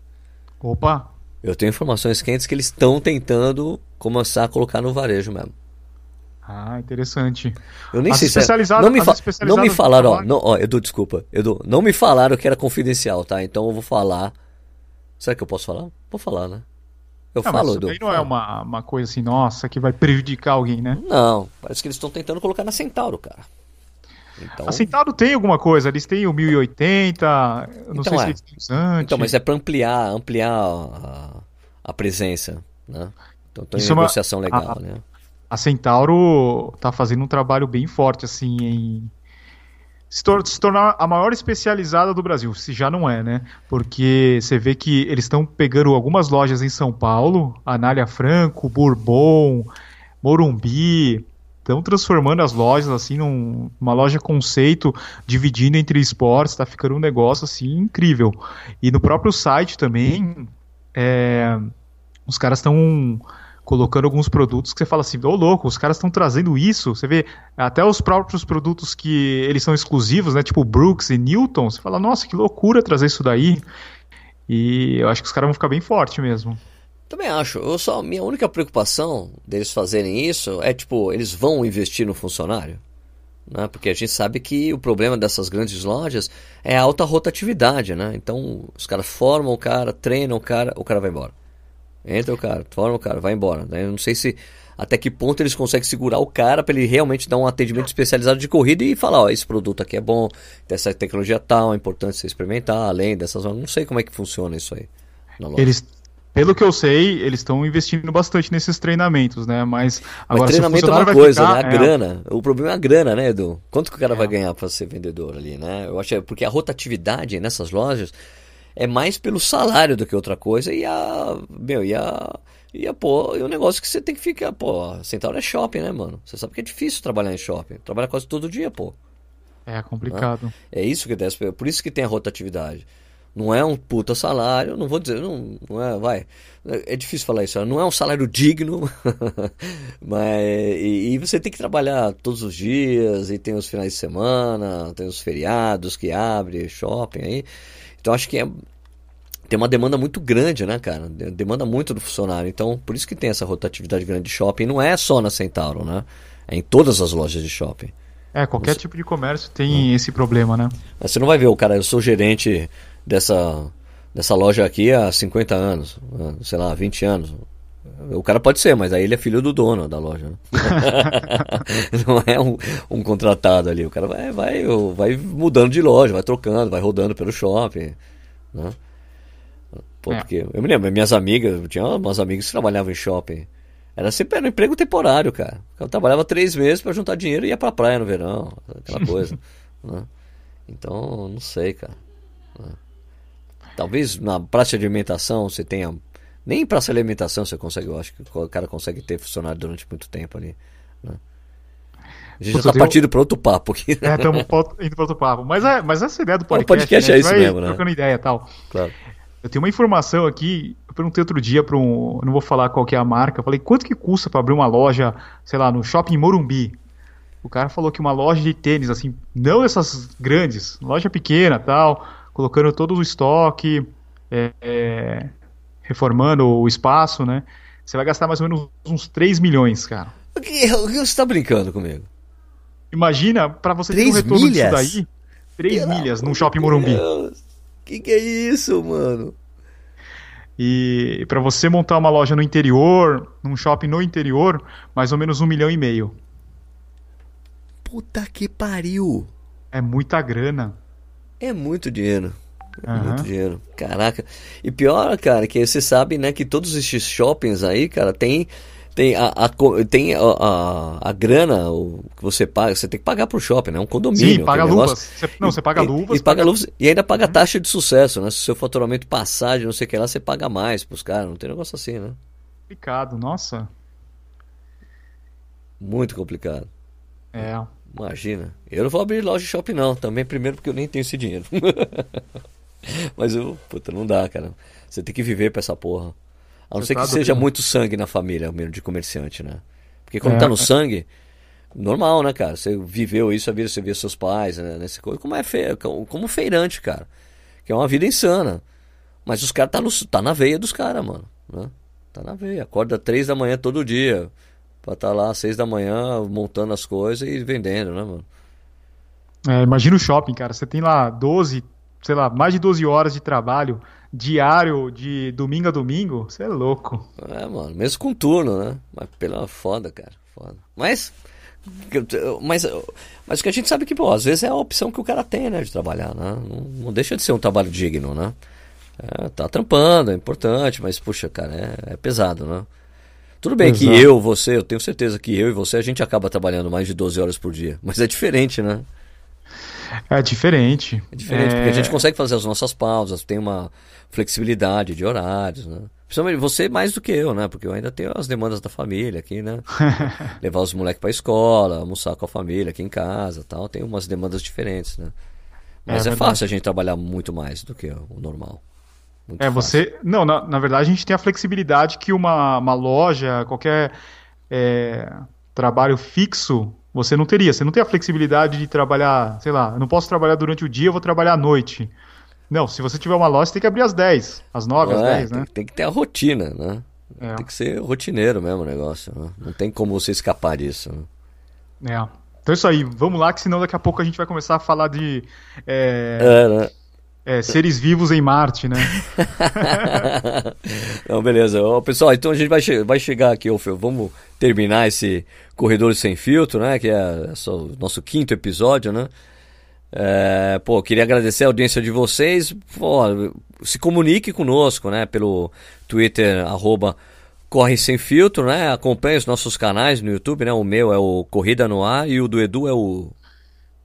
Opa! Eu tenho informações quentes que eles estão tentando começar a colocar no varejo mesmo. Ah, interessante. Eu nem as sei se é... não me, fa... não me falaram, ó, não, ó, Edu, desculpa, Edu, não me falaram que era confidencial, tá? Então eu vou falar. Será que eu posso falar? Vou falar, né? Eu não, falo, Edu. Isso não é uma, uma coisa assim, nossa, que vai prejudicar alguém, né? Não, parece que eles estão tentando colocar na Centauro, cara. Então... A Centauro tem alguma coisa, eles têm o 1080, não então, sei é. se eles têm usante. Então, mas é para ampliar, ampliar a, a, presença, né? Então tem negociação é uma... legal, a, né? A Centauro tá fazendo um trabalho bem forte, assim, em se, tor se, tornar a maior especializada do Brasil, se já não é, né? Porque você vê que eles estão pegando algumas lojas em São Paulo, Anália Franco, Bourbon, Morumbi, estão transformando as lojas assim num, loja conceito, dividindo entre esportes, está ficando um negócio assim incrível. E no próprio site também, é, os caras estão colocando alguns produtos que você fala assim, ô oh, louco, os caras estão trazendo isso. Você vê até os próprios produtos que eles são exclusivos, né? Tipo Brooks e Newton. Você fala, nossa, que loucura trazer isso daí. E eu acho que os caras vão ficar bem forte mesmo. Também acho. Eu só minha única preocupação deles fazerem isso é tipo, eles vão investir no funcionário, né? Porque a gente sabe que o problema dessas grandes lojas é a alta rotatividade, né? Então, os caras formam o cara, treinam o cara, o cara vai embora. Entra o cara, forma o cara, vai embora. Né? Eu não sei se até que ponto eles conseguem segurar o cara para ele realmente dar um atendimento especializado de corrida e falar, ó, esse produto aqui é bom, dessa tecnologia tal, é importante você experimentar, além dessas, não sei como é que funciona isso aí. Eles Pelo que eu sei, eles estão investindo bastante nesses treinamentos, né? Mas agora Mas treinamento é uma coisa, ficar, né? A é... grana. O problema é a grana, né, Edu? Quanto que o cara é. vai ganhar para ser vendedor ali, né? Eu acho é porque a rotatividade nessas lojas é mais pelo salário do que outra coisa e a meu, e a e a pô, e o negócio que você tem que ficar, pô, Centauro é shopping, né, mano? Você sabe que é difícil trabalhar em shopping. Trabalha quase todo dia, pô. É complicado. Né? É isso que desce, por isso que tem a rotatividade. Não é um puta salário, não vou dizer, não, não é, vai. É difícil falar isso, não é um salário digno, mas e, e, você tem que trabalhar todos os dias, e tem os finais de semana, tem os feriados que abre, shopping aí. Então acho que é, tem uma demanda muito grande, né, cara? Demanda muito do funcionário. Então, por isso que tem essa rotatividade grande de shopping. Não é só na Centauro, né? É em todas as lojas de shopping. É, qualquer você... tipo de comércio tem hum. esse problema, né? Mas você não vai ver o cara, eu sou gerente dessa, dessa loja aqui há 50 anos, sei lá, 20 anos. O cara pode ser, mas aí ele é filho do dono da loja. Né? não é um, um, contratado ali. O cara vai, vai, vai mudando de loja, vai trocando, vai rodando pelo shopping. Né? É. porque eu me lembro, minhas amigas, eu tinha umas amigas que trabalhavam em shopping. Era sempre era um emprego temporário, cara. Eu trabalhava três meses para juntar dinheiro e ia pra praia no verão, aquela coisa. né? Então, não sei, cara. Né? Talvez na praça de alimentação você tenha. Nem praça de alimentação você consegue, eu acho que o cara consegue ter funcionário durante muito tempo ali. Né? A gente Putz, já tá partindo tenho... para outro papo aqui. Né? É, estamos indo para outro papo. Mas, é, mas essa ideia do podcast. O podcast né? é isso mesmo, né? Trocando ideia e tal. Claro. Eu tenho uma informação aqui. Eu perguntei outro dia para um. Não vou falar qual que é a marca. Falei, quanto que custa para abrir uma loja, sei lá, no shopping Morumbi? O cara falou que uma loja de tênis, assim, não essas grandes, loja pequena tal colocando todo o estoque, é, é, reformando o espaço, né? Você vai gastar mais ou menos uns 3 milhões, cara. O que, você está brincando comigo? Imagina, para você ter um retorno milhas? disso daí, 3 Pelo milhas num shopping Morumbi. Que que é isso, mano? E para você montar uma loja no interior, num shopping no interior, mais ou menos um milhão e meio. Puta que pariu! É muita grana. É muito dinheiro. Uhum. muito dinheiro. Caraca. E pior, cara, que você sabe, né, que todos esses shoppings aí, cara, tem tem a, a tem a, a, a, grana o, que você paga, você tem que pagar pro shopping, né? Um condomínio. Sim, paga luvas. Você, não, você paga luvas. E, paga, luvas e ainda paga uhum. taxa de sucesso, né? Se o seu faturamento passar de não sei o que lá, você paga mais pros caras. Não tem negócio assim, né? Complicado, nossa. Muito complicado. É. Imagina. Eu não vou abrir loja de shopping, não. Também, primeiro, porque eu nem tenho esse dinheiro. Mas eu, puta, não dá, cara. Você tem que viver pra essa porra. A não Você ser que tá seja muito sangue na família, mesmo de comerciante, né? Porque quando é. tá no sangue, normal, né, cara? Você viveu isso a vida, você vê seus pais, né? Nessa coisa. Como é feio, como feirante, cara. Que é uma vida insana. Mas os caras tá, no, tá na veia dos caras, mano. Né? Tá na veia. Acorda três da manhã todo dia. Pra estar tá lá às seis da manhã montando as coisas e vendendo, né, mano? É, imagina o shopping, cara. Você tem lá 12, sei lá, mais de 12 horas de trabalho diário de domingo a domingo. Você é louco. É, mano. Mesmo com turno, né? Mas pela foda, cara. Foda. Mas. Mas, mas o que a gente sabe que, pô, às vezes é a opção que o cara tem, né, de trabalhar, né? Não, não deixa de ser um trabalho digno, né? É, tá trampando, é importante, mas, puxa, cara, é, é pesado, né? Tudo bem Exato. que eu, você, eu tenho certeza que eu e você, a gente acaba trabalhando mais de 12 horas por dia. Mas é diferente, né? É diferente. É diferente, é... porque a gente consegue fazer as nossas pausas, tem uma flexibilidade de horários, né? Principalmente você mais do que eu, né? Porque eu ainda tenho as demandas da família aqui, né? Levar os moleques pra escola, almoçar com a família aqui em casa tal. Tem umas demandas diferentes, né? Mas é, é fácil a gente trabalhar muito mais do que o normal. Muito é, fácil. você. Não, na, na verdade a gente tem a flexibilidade que uma, uma loja, qualquer é, trabalho fixo, você não teria. Você não tem a flexibilidade de trabalhar, sei lá, eu não posso trabalhar durante o dia, eu vou trabalhar à noite. Não, se você tiver uma loja, você tem que abrir às 10, às 9, é, às 10, tem, né? Tem que ter a rotina, né? É. Tem que ser rotineiro mesmo o negócio. Né? Não tem como você escapar disso. Né? É. Então é isso aí, vamos lá, que senão daqui a pouco a gente vai começar a falar de. É... É, né? É, seres vivos em Marte, né? Não, beleza. pessoal, então a gente vai, che vai chegar aqui, vamos terminar esse Corredor Sem Filtro, né? Que é o nosso quinto episódio, né? É, pô, queria agradecer a audiência de vocês. Pô, se comunique conosco, né? Pelo Twitter, arroba Corre Sem Filtro, né? Acompanhe os nossos canais no YouTube, né? O meu é o Corrida no Ar e o do Edu é o...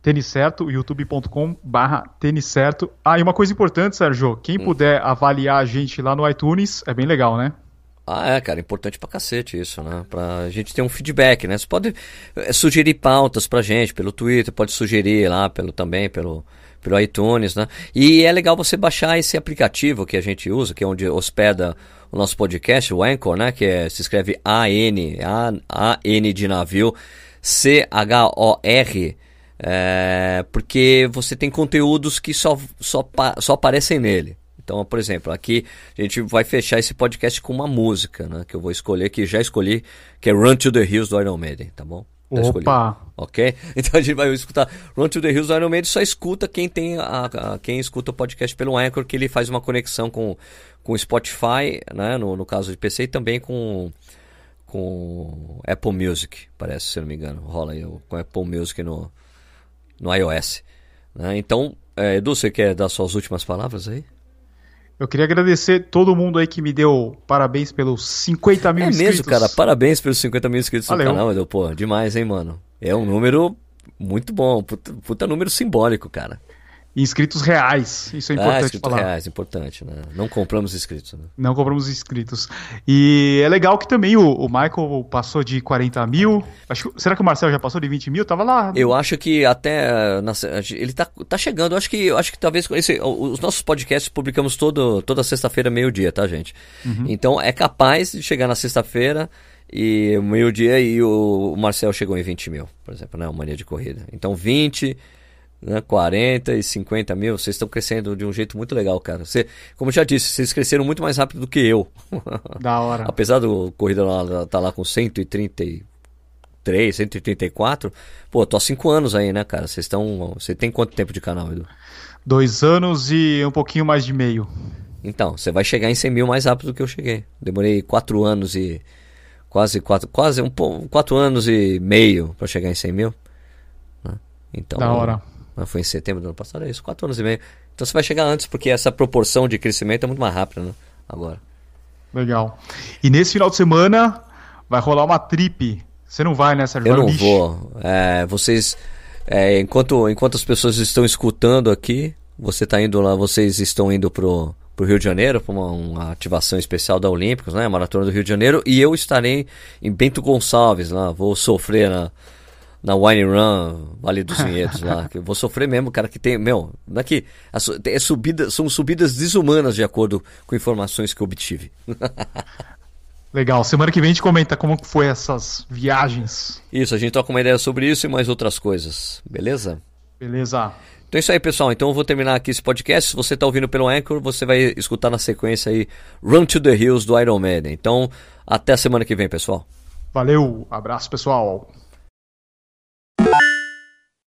Tênis Certo, youtube.com barra tênis certo. Ah, e uma coisa importante, Sérgio, quem hum. puder avaliar a gente lá no iTunes, é bem legal, né? Ah, é, cara, importante pra cacete isso, né? Pra gente ter um feedback, né? Você pode eh, sugerir pautas pra gente pelo Twitter, pode sugerir lá pelo, também pelo, pelo iTunes, né? E é legal você baixar esse aplicativo que a gente usa, que é onde hospeda o nosso podcast, o Anchor, né? Que é, se escreve A-N, A-N de navio, C-H-O-R, é, porque você tem conteúdos que só, só, só aparecem nele. Então, por exemplo, aqui a gente vai fechar esse podcast com uma música, né? Que eu vou escolher, que já escolhi, que é Run to the Hills do Iron Maiden, tá bom? Tá Opa! Escolhido, ok? Então a gente vai escutar Run to the Hills do Iron Maiden, só escuta quem tem a, a, quem escuta o podcast pelo Anchor, que ele faz uma conexão com com Spotify, né? No, no caso de PC, e também com com Apple Music, parece, se não me engano. Rola aí com Apple Music no, no iOS. Né? Então, é, Edu, você quer dar suas últimas palavras aí? Eu queria agradecer todo mundo aí que me deu parabéns pelos 50 mil é inscritos. É mesmo, cara. Parabéns pelos 50 mil inscritos Valeu. no canal, Edu. Pô, demais, hein, mano. É um número muito bom. Puta, puta número simbólico, cara inscritos reais. Isso é ah, importante ah, inscritos falar. reais, importante, né? Não compramos inscritos. Né? Não compramos inscritos. E é legal que também o, o Michael passou de 40 mil. Acho, será que o Marcel já passou de 20 mil? Tava lá. Eu acho que até. Na, ele tá, tá chegando. Eu acho que, eu acho que talvez. Esse, os nossos podcasts publicamos todo, toda sexta-feira, meio-dia, tá, gente? Uhum. Então é capaz de chegar na sexta-feira e meio-dia e o, o Marcel chegou em 20 mil, por exemplo, né? Mania de Corrida. Então 20 né, 40 e 50 mil, vocês estão crescendo de um jeito muito legal, cara. Você, como eu já disse, vocês cresceram muito mais rápido do que eu. Da hora. Apesar do corrida lá, tá lá com 133, 134, pô, tô há 5 anos aí, né, cara? Vocês estão. Você tem quanto tempo de canal, Edu? Dois anos e um pouquinho mais de meio. Então, você vai chegar em 100 mil mais rápido do que eu cheguei. Demorei 4 anos e. Quase 4 quase um, quatro anos e meio para chegar em 100 mil. Né? Então, da hora foi em setembro do ano passado, é isso, quatro anos e meio. Então você vai chegar antes, porque essa proporção de crescimento é muito mais rápida, né? Agora. Legal. E nesse final de semana vai rolar uma trip. Você não vai, né, Sérgio? Eu não vou. É, vocês. É, enquanto, enquanto as pessoas estão escutando aqui, você está indo lá, vocês estão indo pro, pro Rio de Janeiro, para uma, uma, ativação especial da Olímpicos, né? Maratona do Rio de Janeiro, e eu estarei em Bento Gonçalves lá, vou sofrer na na Wine Run, Vale dos Vinhedos lá. Que eu vou sofrer mesmo, cara, que tem. Meu, não é que. É subida, são subidas desumanas de acordo com informações que eu obtive. Legal. Semana que vem a gente comenta como foi essas viagens. Isso, a gente toca uma ideia sobre isso e mais outras coisas. Beleza? Beleza. Então é isso aí, pessoal. Então eu vou terminar aqui esse podcast. Se você está ouvindo pelo Anchor, você vai escutar na sequência aí Run to the Hills do Iron Maiden. Então, até a semana que vem, pessoal. Valeu, abraço, pessoal.